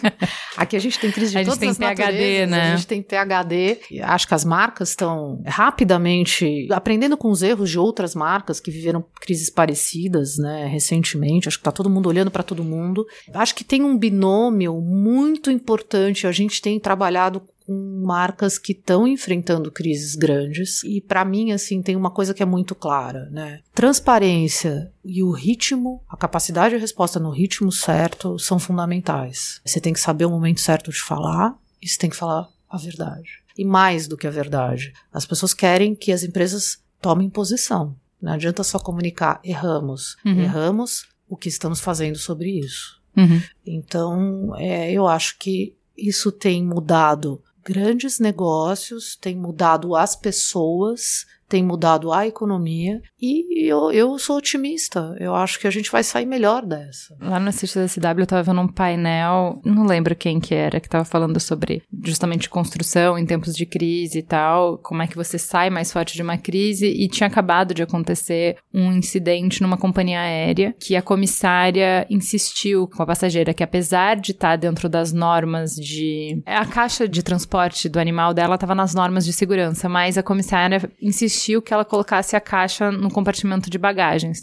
[laughs] aqui a gente tem crise de a todas gente tem as PHD, né? A gente tem PHD. Acho que as marcas estão rapidamente aprendendo com os erros de outras marcas que viveram crises parecidas, né? Recentemente. Acho que está todo mundo olhando para todo mundo. Acho que tem um binômio muito importante. A gente tem trabalhado com marcas que estão enfrentando crises grandes. E para mim, assim, tem uma coisa que é muito clara, né? Transparência e o ritmo, a capacidade de resposta no ritmo certo são fundamentais. Você tem que saber o momento certo de falar e você tem que falar a verdade. E mais do que a verdade, as pessoas querem que as empresas tomem posição. Não adianta só comunicar, erramos. Uhum. Erramos, o que estamos fazendo sobre isso. Uhum. Então, é, eu acho que isso tem mudado grandes negócios, tem mudado as pessoas, tem mudado a economia e eu, eu sou otimista. Eu acho que a gente vai sair melhor dessa. Lá no Assist da CW eu tava vendo um painel, não lembro quem que era, que tava falando sobre justamente construção em tempos de crise e tal, como é que você sai mais forte de uma crise e tinha acabado de acontecer um incidente numa companhia aérea que a comissária insistiu com a passageira que apesar de estar dentro das normas de a caixa de transporte do animal dela estava nas normas de segurança, mas a comissária insistiu que ela colocasse a caixa no compartimento de bagagens.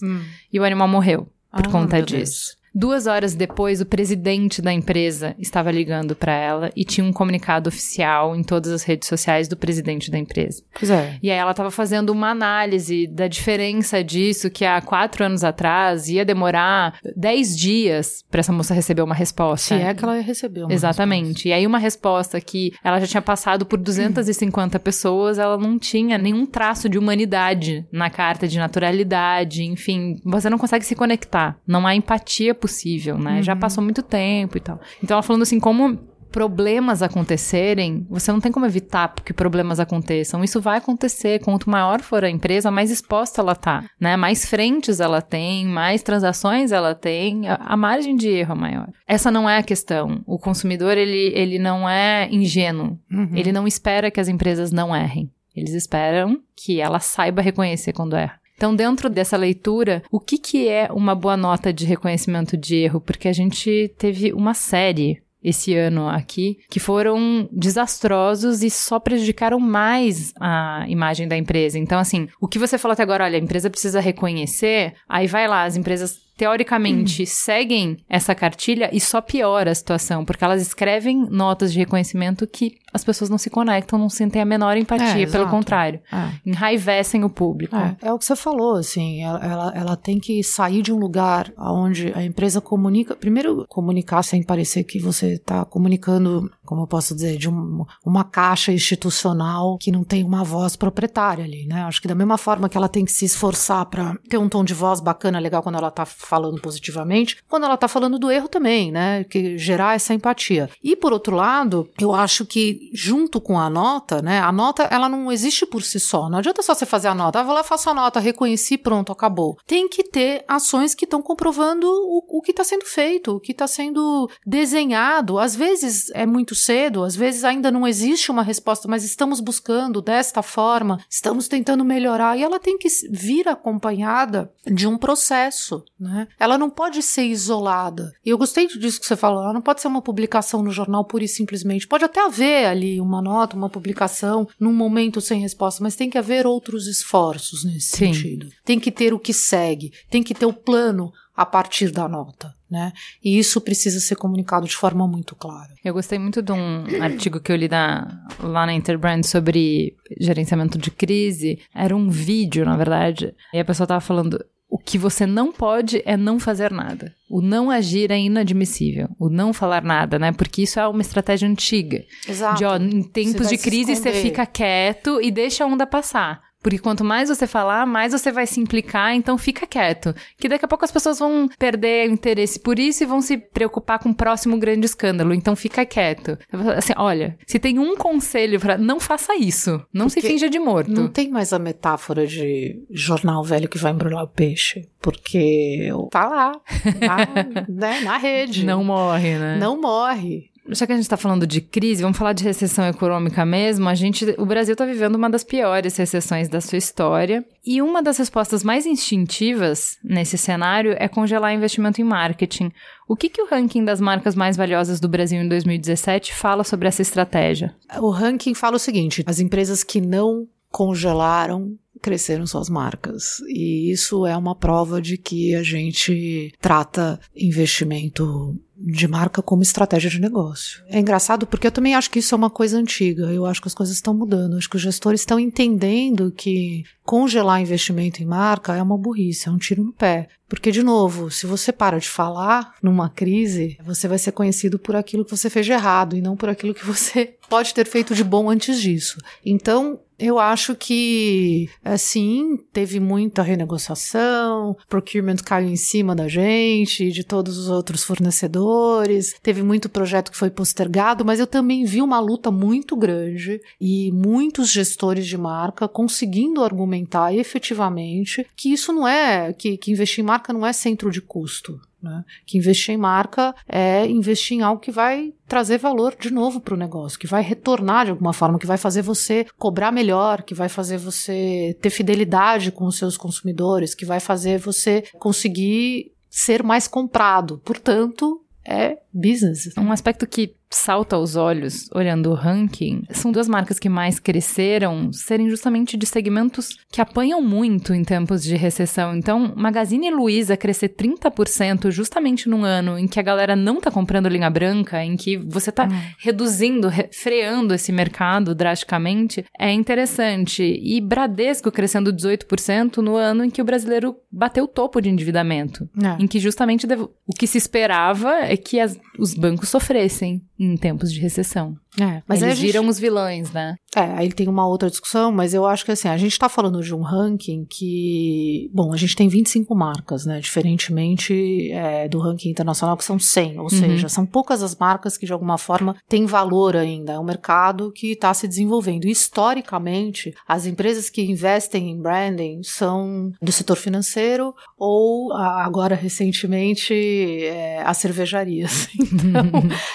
E o animal morreu por Ah, conta disso. Deus. Duas horas depois, o presidente da empresa estava ligando para ela e tinha um comunicado oficial em todas as redes sociais do presidente da empresa. Pois é. E aí ela estava fazendo uma análise da diferença disso, que há quatro anos atrás ia demorar dez dias para essa moça receber uma resposta. Se é que ela recebeu. uma Exatamente. E aí uma resposta que ela já tinha passado por 250 [clears throat] pessoas, ela não tinha nenhum traço de humanidade na carta de naturalidade, enfim, você não consegue se conectar, não há empatia possível, né? Já passou muito tempo e tal. Então ela falando assim como problemas acontecerem, você não tem como evitar que problemas aconteçam. Isso vai acontecer. Quanto maior for a empresa, mais exposta ela tá, né? Mais frentes ela tem, mais transações ela tem, a, a margem de erro é maior. Essa não é a questão. O consumidor, ele, ele não é ingênuo. Uhum. Ele não espera que as empresas não errem. Eles esperam que ela saiba reconhecer quando erra. Então, dentro dessa leitura, o que, que é uma boa nota de reconhecimento de erro? Porque a gente teve uma série esse ano aqui que foram desastrosos e só prejudicaram mais a imagem da empresa. Então, assim, o que você falou até agora, olha, a empresa precisa reconhecer, aí vai lá, as empresas teoricamente seguem essa cartilha e só piora a situação, porque elas escrevem notas de reconhecimento que as pessoas não se conectam, não sentem a menor empatia, É, pelo contrário, É. enraivecem o público. É, é o que você falou, assim, ela, ela, ela tem que sair de um lugar onde a empresa comunica, primeiro comunicar sem parecer que você está comunicando, como eu posso dizer, de um- uma caixa institucional que não tem uma voz proprietária ali, né? Acho que da mesma forma que ela tem que se esforçar para ter um tom de voz bacana, legal quando ela tá falando positivamente, quando ela tá falando do erro também, né? Que gerar essa empatia. E por outro lado, eu acho que junto com a nota, né? A nota, ela não existe por si só. Não adianta só você fazer a nota. Ah, vou lá, faço a nota, reconheci, pronto, acabou. Tem que ter ações que estão comprovando o, o que está sendo feito, o que está sendo desenhado. Às vezes é muito cedo, às vezes ainda não existe uma resposta, mas estamos buscando desta forma, estamos tentando melhorar. E ela tem que vir acompanhada de um processo, né? Ela não pode ser isolada. E eu gostei disso que você falou, ela não pode ser uma publicação no jornal pura e simplesmente. Pode até haver ali uma nota, uma publicação num momento sem resposta, mas tem que haver outros esforços nesse Sim. sentido. Tem que ter o que segue, tem que ter o plano a partir da nota, né? E isso precisa ser comunicado de forma muito clara. Eu gostei muito de um artigo que eu li na- lá na Interbrand sobre gerenciamento de crise. Era um vídeo, na verdade. E a pessoa tava falando: o que você não pode é não fazer nada. O não agir é inadmissível. O não falar nada, né? Porque isso é uma estratégia antiga. Exato. De, ó, em tempos de se crise, você fica quieto e deixa a onda passar. Porque quanto mais você falar, mais você vai se implicar, então fica quieto. Que daqui a pouco as pessoas vão perder interesse por isso e vão se preocupar com o próximo grande escândalo. Então fica quieto. Assim, olha, se tem um conselho pra. Não faça isso. Não se Porque finja de morto. Não tem mais a metáfora de jornal velho que vai embrulhar o peixe, porque tá lá, na, [laughs] né, na rede. Não morre, né? Não morre. Já que a gente está falando de crise, vamos falar de recessão econômica mesmo. A gente, o Brasil está vivendo uma das piores recessões da sua história. E uma das respostas mais instintivas nesse cenário é congelar investimento em marketing. O que, que o ranking das marcas mais valiosas do Brasil em 2017 fala sobre essa estratégia? O ranking fala o seguinte: as empresas que não congelaram cresceram suas marcas. E isso é uma prova de que a gente trata investimento de marca como estratégia de negócio. É engraçado porque eu também acho que isso é uma coisa antiga. Eu acho que as coisas estão mudando. Acho que os gestores estão entendendo que congelar investimento em marca é uma burrice, é um tiro no pé. Porque, de novo, se você para de falar numa crise, você vai ser conhecido por aquilo que você fez de errado e não por aquilo que você [laughs] pode ter feito de bom antes disso. Então, eu acho que, assim, teve muita renegociação, procurement caiu em cima da gente, de todos os outros fornecedores, teve muito projeto que foi postergado, mas eu também vi uma luta muito grande e muitos gestores de marca conseguindo argumentar efetivamente que isso não é, que, que investir em marca não é centro de custo. Né? Que investir em marca é investir em algo que vai trazer valor de novo para o negócio, que vai retornar de alguma forma, que vai fazer você cobrar melhor, que vai fazer você ter fidelidade com os seus consumidores, que vai fazer você conseguir ser mais comprado. Portanto, é business. Um aspecto que salta aos olhos olhando o ranking são duas marcas que mais cresceram serem justamente de segmentos que apanham muito em tempos de recessão. Então, Magazine Luiza crescer 30% justamente num ano em que a galera não tá comprando linha branca, em que você tá hum. reduzindo, re freando esse mercado drasticamente, é interessante. E Bradesco crescendo 18% no ano em que o brasileiro bateu o topo de endividamento, é. em que justamente o que se esperava é que as, os bancos sofressem em tempos de recessão. É, mas eles gente... viram os vilões, né? É, aí tem uma outra discussão, mas eu acho que assim, a gente tá falando de um ranking que, bom, a gente tem 25 marcas, né? Diferentemente é, do ranking internacional, que são 100, ou uhum. seja, são poucas as marcas que de alguma forma têm valor ainda. É um mercado que está se desenvolvendo. Historicamente, as empresas que investem em branding são do setor financeiro ou, agora recentemente, é, as cervejarias. [laughs] Então,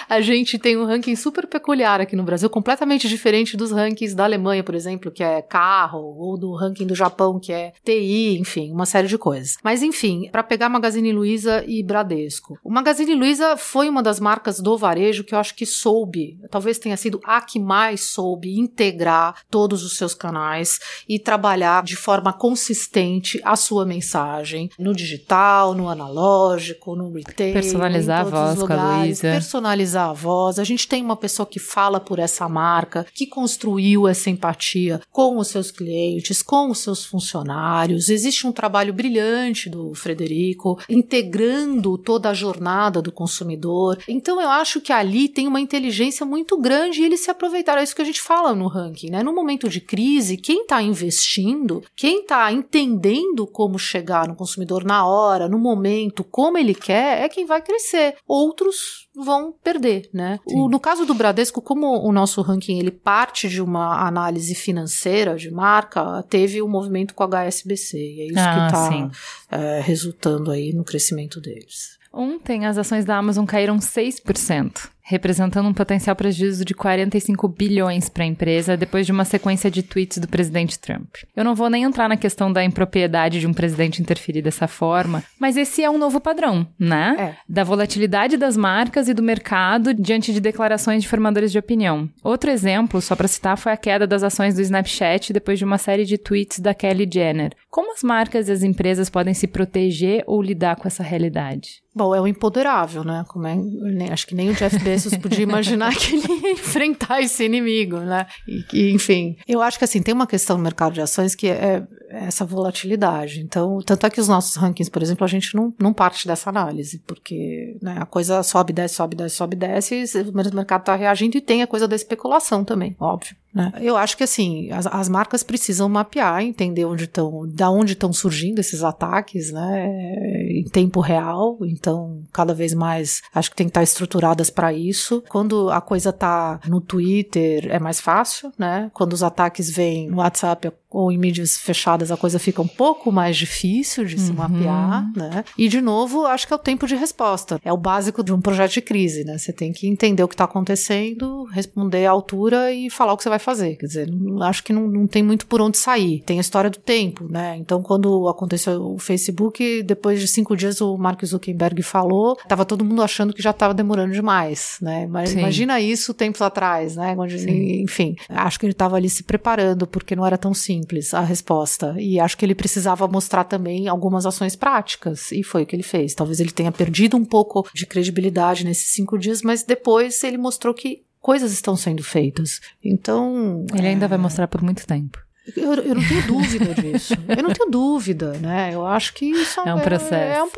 a gente tem um ranking super peculiar aqui no Brasil, completamente diferente dos rankings da Alemanha, por exemplo, que é carro, ou do ranking do Japão, que é TI, enfim, uma série de coisas. Mas enfim, para pegar Magazine Luiza e Bradesco. O Magazine Luiza foi uma das marcas do varejo que eu acho que soube, talvez tenha sido a que mais soube integrar todos os seus canais e trabalhar de forma consistente a sua mensagem no digital, no analógico, no retail, personalizar a voz com a Luiza, personalizar a voz. A gente tem uma pessoa que fala por essa marca, que construiu essa empatia com os seus clientes, com os seus funcionários. Existe um trabalho brilhante do Frederico, integrando toda a jornada do consumidor. Então eu acho que ali tem uma inteligência muito grande e eles se aproveitaram. É isso que a gente fala no ranking, né? No momento de crise, quem está investindo, quem está entendendo como chegar no consumidor na hora, no momento, como ele quer, é quem vai crescer. Outros vão perder, né? O, no caso do Bradesco, como o nosso ranking ele parte de uma análise financeira de marca, teve o um movimento com a HSBC e é isso ah, que está é, resultando aí no crescimento deles. Ontem as ações da Amazon caíram 6% representando um potencial prejuízo de 45 bilhões para a empresa depois de uma sequência de tweets do presidente Trump. Eu não vou nem entrar na questão da impropriedade de um presidente interferir dessa forma, mas esse é um novo padrão, né? É. Da volatilidade das marcas e do mercado diante de declarações de formadores de opinião. Outro exemplo, só para citar, foi a queda das ações do Snapchat depois de uma série de tweets da Kelly Jenner. Como as marcas e as empresas podem se proteger ou lidar com essa realidade? Bom, é o empoderável, né? Como é, acho que nem o Jeff Bezos podia [laughs] imaginar que ele ia enfrentar esse inimigo, né? E, enfim, eu acho que assim, tem uma questão no mercado de ações que é, é essa volatilidade. Então, tanto é que os nossos rankings, por exemplo, a gente não, não parte dessa análise, porque né, a coisa sobe, desce, sobe, desce, sobe, desce, e o mercado está reagindo e tem a coisa da especulação também, óbvio. Né? Eu acho que assim, as, as marcas precisam mapear, entender onde estão, da onde estão surgindo esses ataques, né? Em tempo real. Então, cada vez mais acho que tem que estar estruturadas para isso. Quando a coisa tá no Twitter, é mais fácil, né? Quando os ataques vêm no WhatsApp ou em mídias fechadas, a coisa fica um pouco mais difícil de se uhum. mapear, né? E de novo, acho que é o tempo de resposta. É o básico de um projeto de crise, né? Você tem que entender o que está acontecendo, responder à altura e falar o que você vai fazer. Quer dizer, acho que não, não tem muito por onde sair. Tem a história do tempo, né? Então, quando aconteceu o Facebook, depois de cinco dias o Mark Zuckerberg falou, tava todo mundo achando que já estava demorando demais, né? Mas Sim. imagina isso tempos atrás, né? Onde, enfim, acho que ele estava ali se preparando porque não era tão simples simples a resposta. E acho que ele precisava mostrar também algumas ações práticas. E foi o que ele fez. Talvez ele tenha perdido um pouco de credibilidade nesses cinco dias, mas depois ele mostrou que coisas estão sendo feitas. Então. Ele ainda é... vai mostrar por muito tempo. Eu, eu, não tenho dúvida disso. Eu não tenho dúvida, né? Eu acho que isso é um processo. É, é um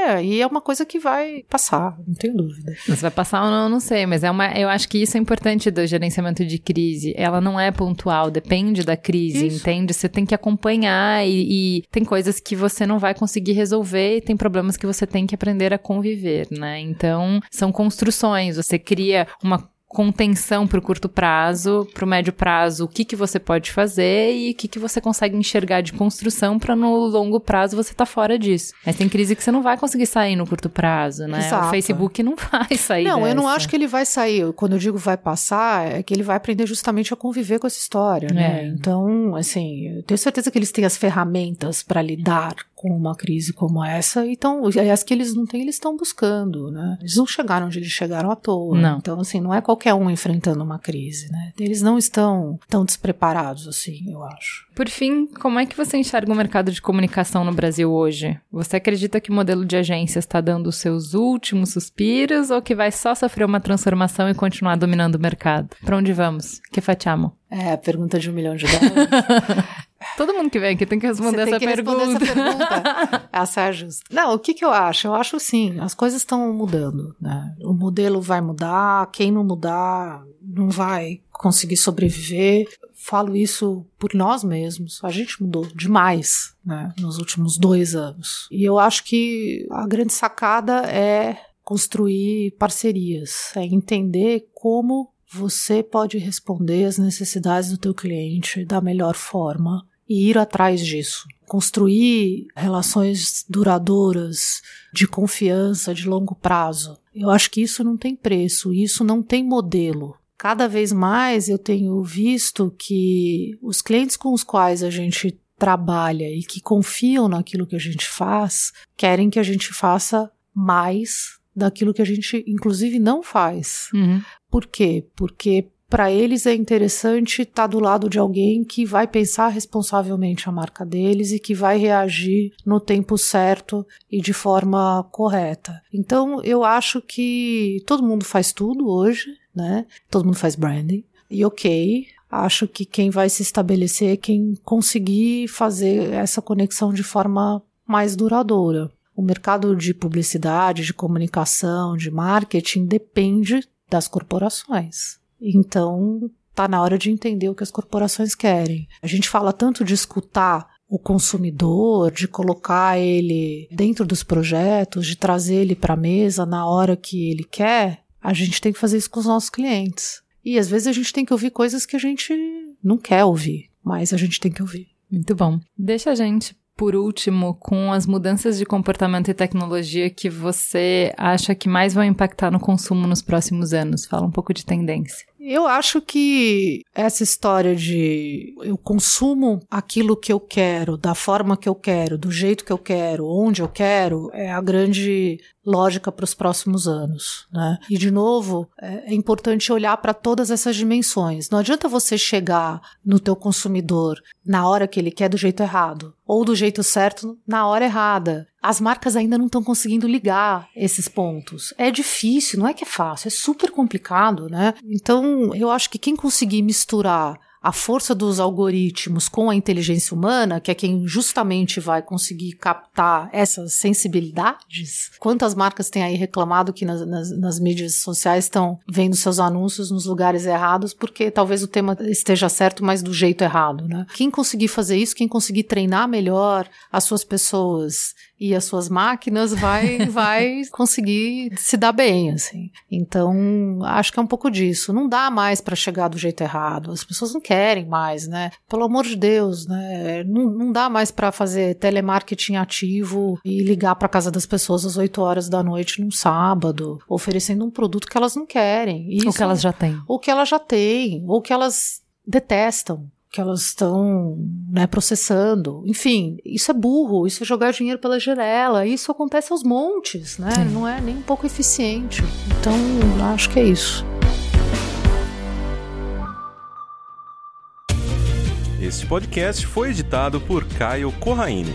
é, e é uma coisa que vai passar, não tenho dúvida. Se vai passar ou não, não sei, mas é uma, eu acho que isso é importante do gerenciamento de crise. Ela não é pontual, depende da crise, isso. entende? Você tem que acompanhar e, e tem coisas que você não vai conseguir resolver e tem problemas que você tem que aprender a conviver, né? Então, são construções. Você cria uma contenção para o curto prazo, para o médio prazo, o que, que você pode fazer e o que, que você consegue enxergar de construção para no longo prazo você tá fora disso. Mas tem crise que você não vai conseguir sair no curto prazo, né? Exato. O Facebook não vai sair. Não, dessa. eu não acho que ele vai sair. Quando eu digo vai passar, é que ele vai aprender justamente a conviver com essa história, né? É. Então, assim, eu tenho certeza que eles têm as ferramentas para lidar com uma crise como essa, então, as que eles não têm, eles estão buscando, né? Eles não chegaram onde eles chegaram à toa. Não. Então, assim, não é qualquer um enfrentando uma crise, né? Eles não estão tão despreparados assim, eu acho. Por fim, como é que você enxerga o mercado de comunicação no Brasil hoje? Você acredita que o modelo de agência está dando os seus últimos suspiros ou que vai só sofrer uma transformação e continuar dominando o mercado? Para onde vamos? Que fatiamo? É, a pergunta de um milhão de dólares. [laughs] Todo mundo que vem aqui tem que responder, tem essa, que pergunta. responder essa pergunta. essa é justa. Não, o que, que eu acho? Eu acho sim, as coisas estão mudando. Né? O modelo vai mudar, quem não mudar não vai conseguir sobreviver. Falo isso por nós mesmos. A gente mudou demais né, nos últimos dois anos. E eu acho que a grande sacada é construir parcerias, é entender como você pode responder às necessidades do teu cliente da melhor forma e ir atrás disso. Construir relações duradouras, de confiança, de longo prazo. Eu acho que isso não tem preço, isso não tem modelo. Cada vez mais eu tenho visto que os clientes com os quais a gente trabalha e que confiam naquilo que a gente faz, querem que a gente faça mais daquilo que a gente, inclusive, não faz. Uhum. Por quê? Porque para eles é interessante estar tá do lado de alguém que vai pensar responsavelmente a marca deles e que vai reagir no tempo certo e de forma correta. Então, eu acho que todo mundo faz tudo hoje, né? Todo mundo faz branding. E ok, acho que quem vai se estabelecer é quem conseguir fazer essa conexão de forma mais duradoura. O mercado de publicidade, de comunicação, de marketing depende das corporações. Então, tá na hora de entender o que as corporações querem. A gente fala tanto de escutar o consumidor, de colocar ele dentro dos projetos, de trazer ele para a mesa na hora que ele quer. A gente tem que fazer isso com os nossos clientes. E às vezes a gente tem que ouvir coisas que a gente não quer ouvir, mas a gente tem que ouvir. Muito bom. Deixa a gente por último, com as mudanças de comportamento e tecnologia que você acha que mais vão impactar no consumo nos próximos anos? Fala um pouco de tendência. Eu acho que essa história de eu consumo aquilo que eu quero, da forma que eu quero, do jeito que eu quero, onde eu quero, é a grande lógica para os próximos anos, né? E de novo, é, é importante olhar para todas essas dimensões. Não adianta você chegar no teu consumidor na hora que ele quer do jeito errado ou do jeito certo na hora errada as marcas ainda não estão conseguindo ligar esses pontos. É difícil, não é que é fácil, é super complicado, né? Então, eu acho que quem conseguir misturar a força dos algoritmos com a inteligência humana, que é quem justamente vai conseguir captar essas sensibilidades. Quantas marcas têm aí reclamado que nas, nas, nas mídias sociais estão vendo seus anúncios nos lugares errados, porque talvez o tema esteja certo, mas do jeito errado, né? Quem conseguir fazer isso, quem conseguir treinar melhor as suas pessoas e as suas máquinas vai [laughs] vai conseguir se dar bem assim. Então, acho que é um pouco disso. Não dá mais para chegar do jeito errado. As pessoas não querem mais, né? Pelo amor de Deus, né? Não, não dá mais para fazer telemarketing ativo e ligar para casa das pessoas às 8 horas da noite num sábado, oferecendo um produto que elas não querem. Isso, ou que elas já têm. Ou que elas já têm, ou que elas detestam que elas estão né, processando. Enfim, isso é burro, isso é jogar dinheiro pela janela, isso acontece aos montes, né? Não é nem um pouco eficiente. Então, acho que é isso. Este podcast foi editado por Caio Corraine.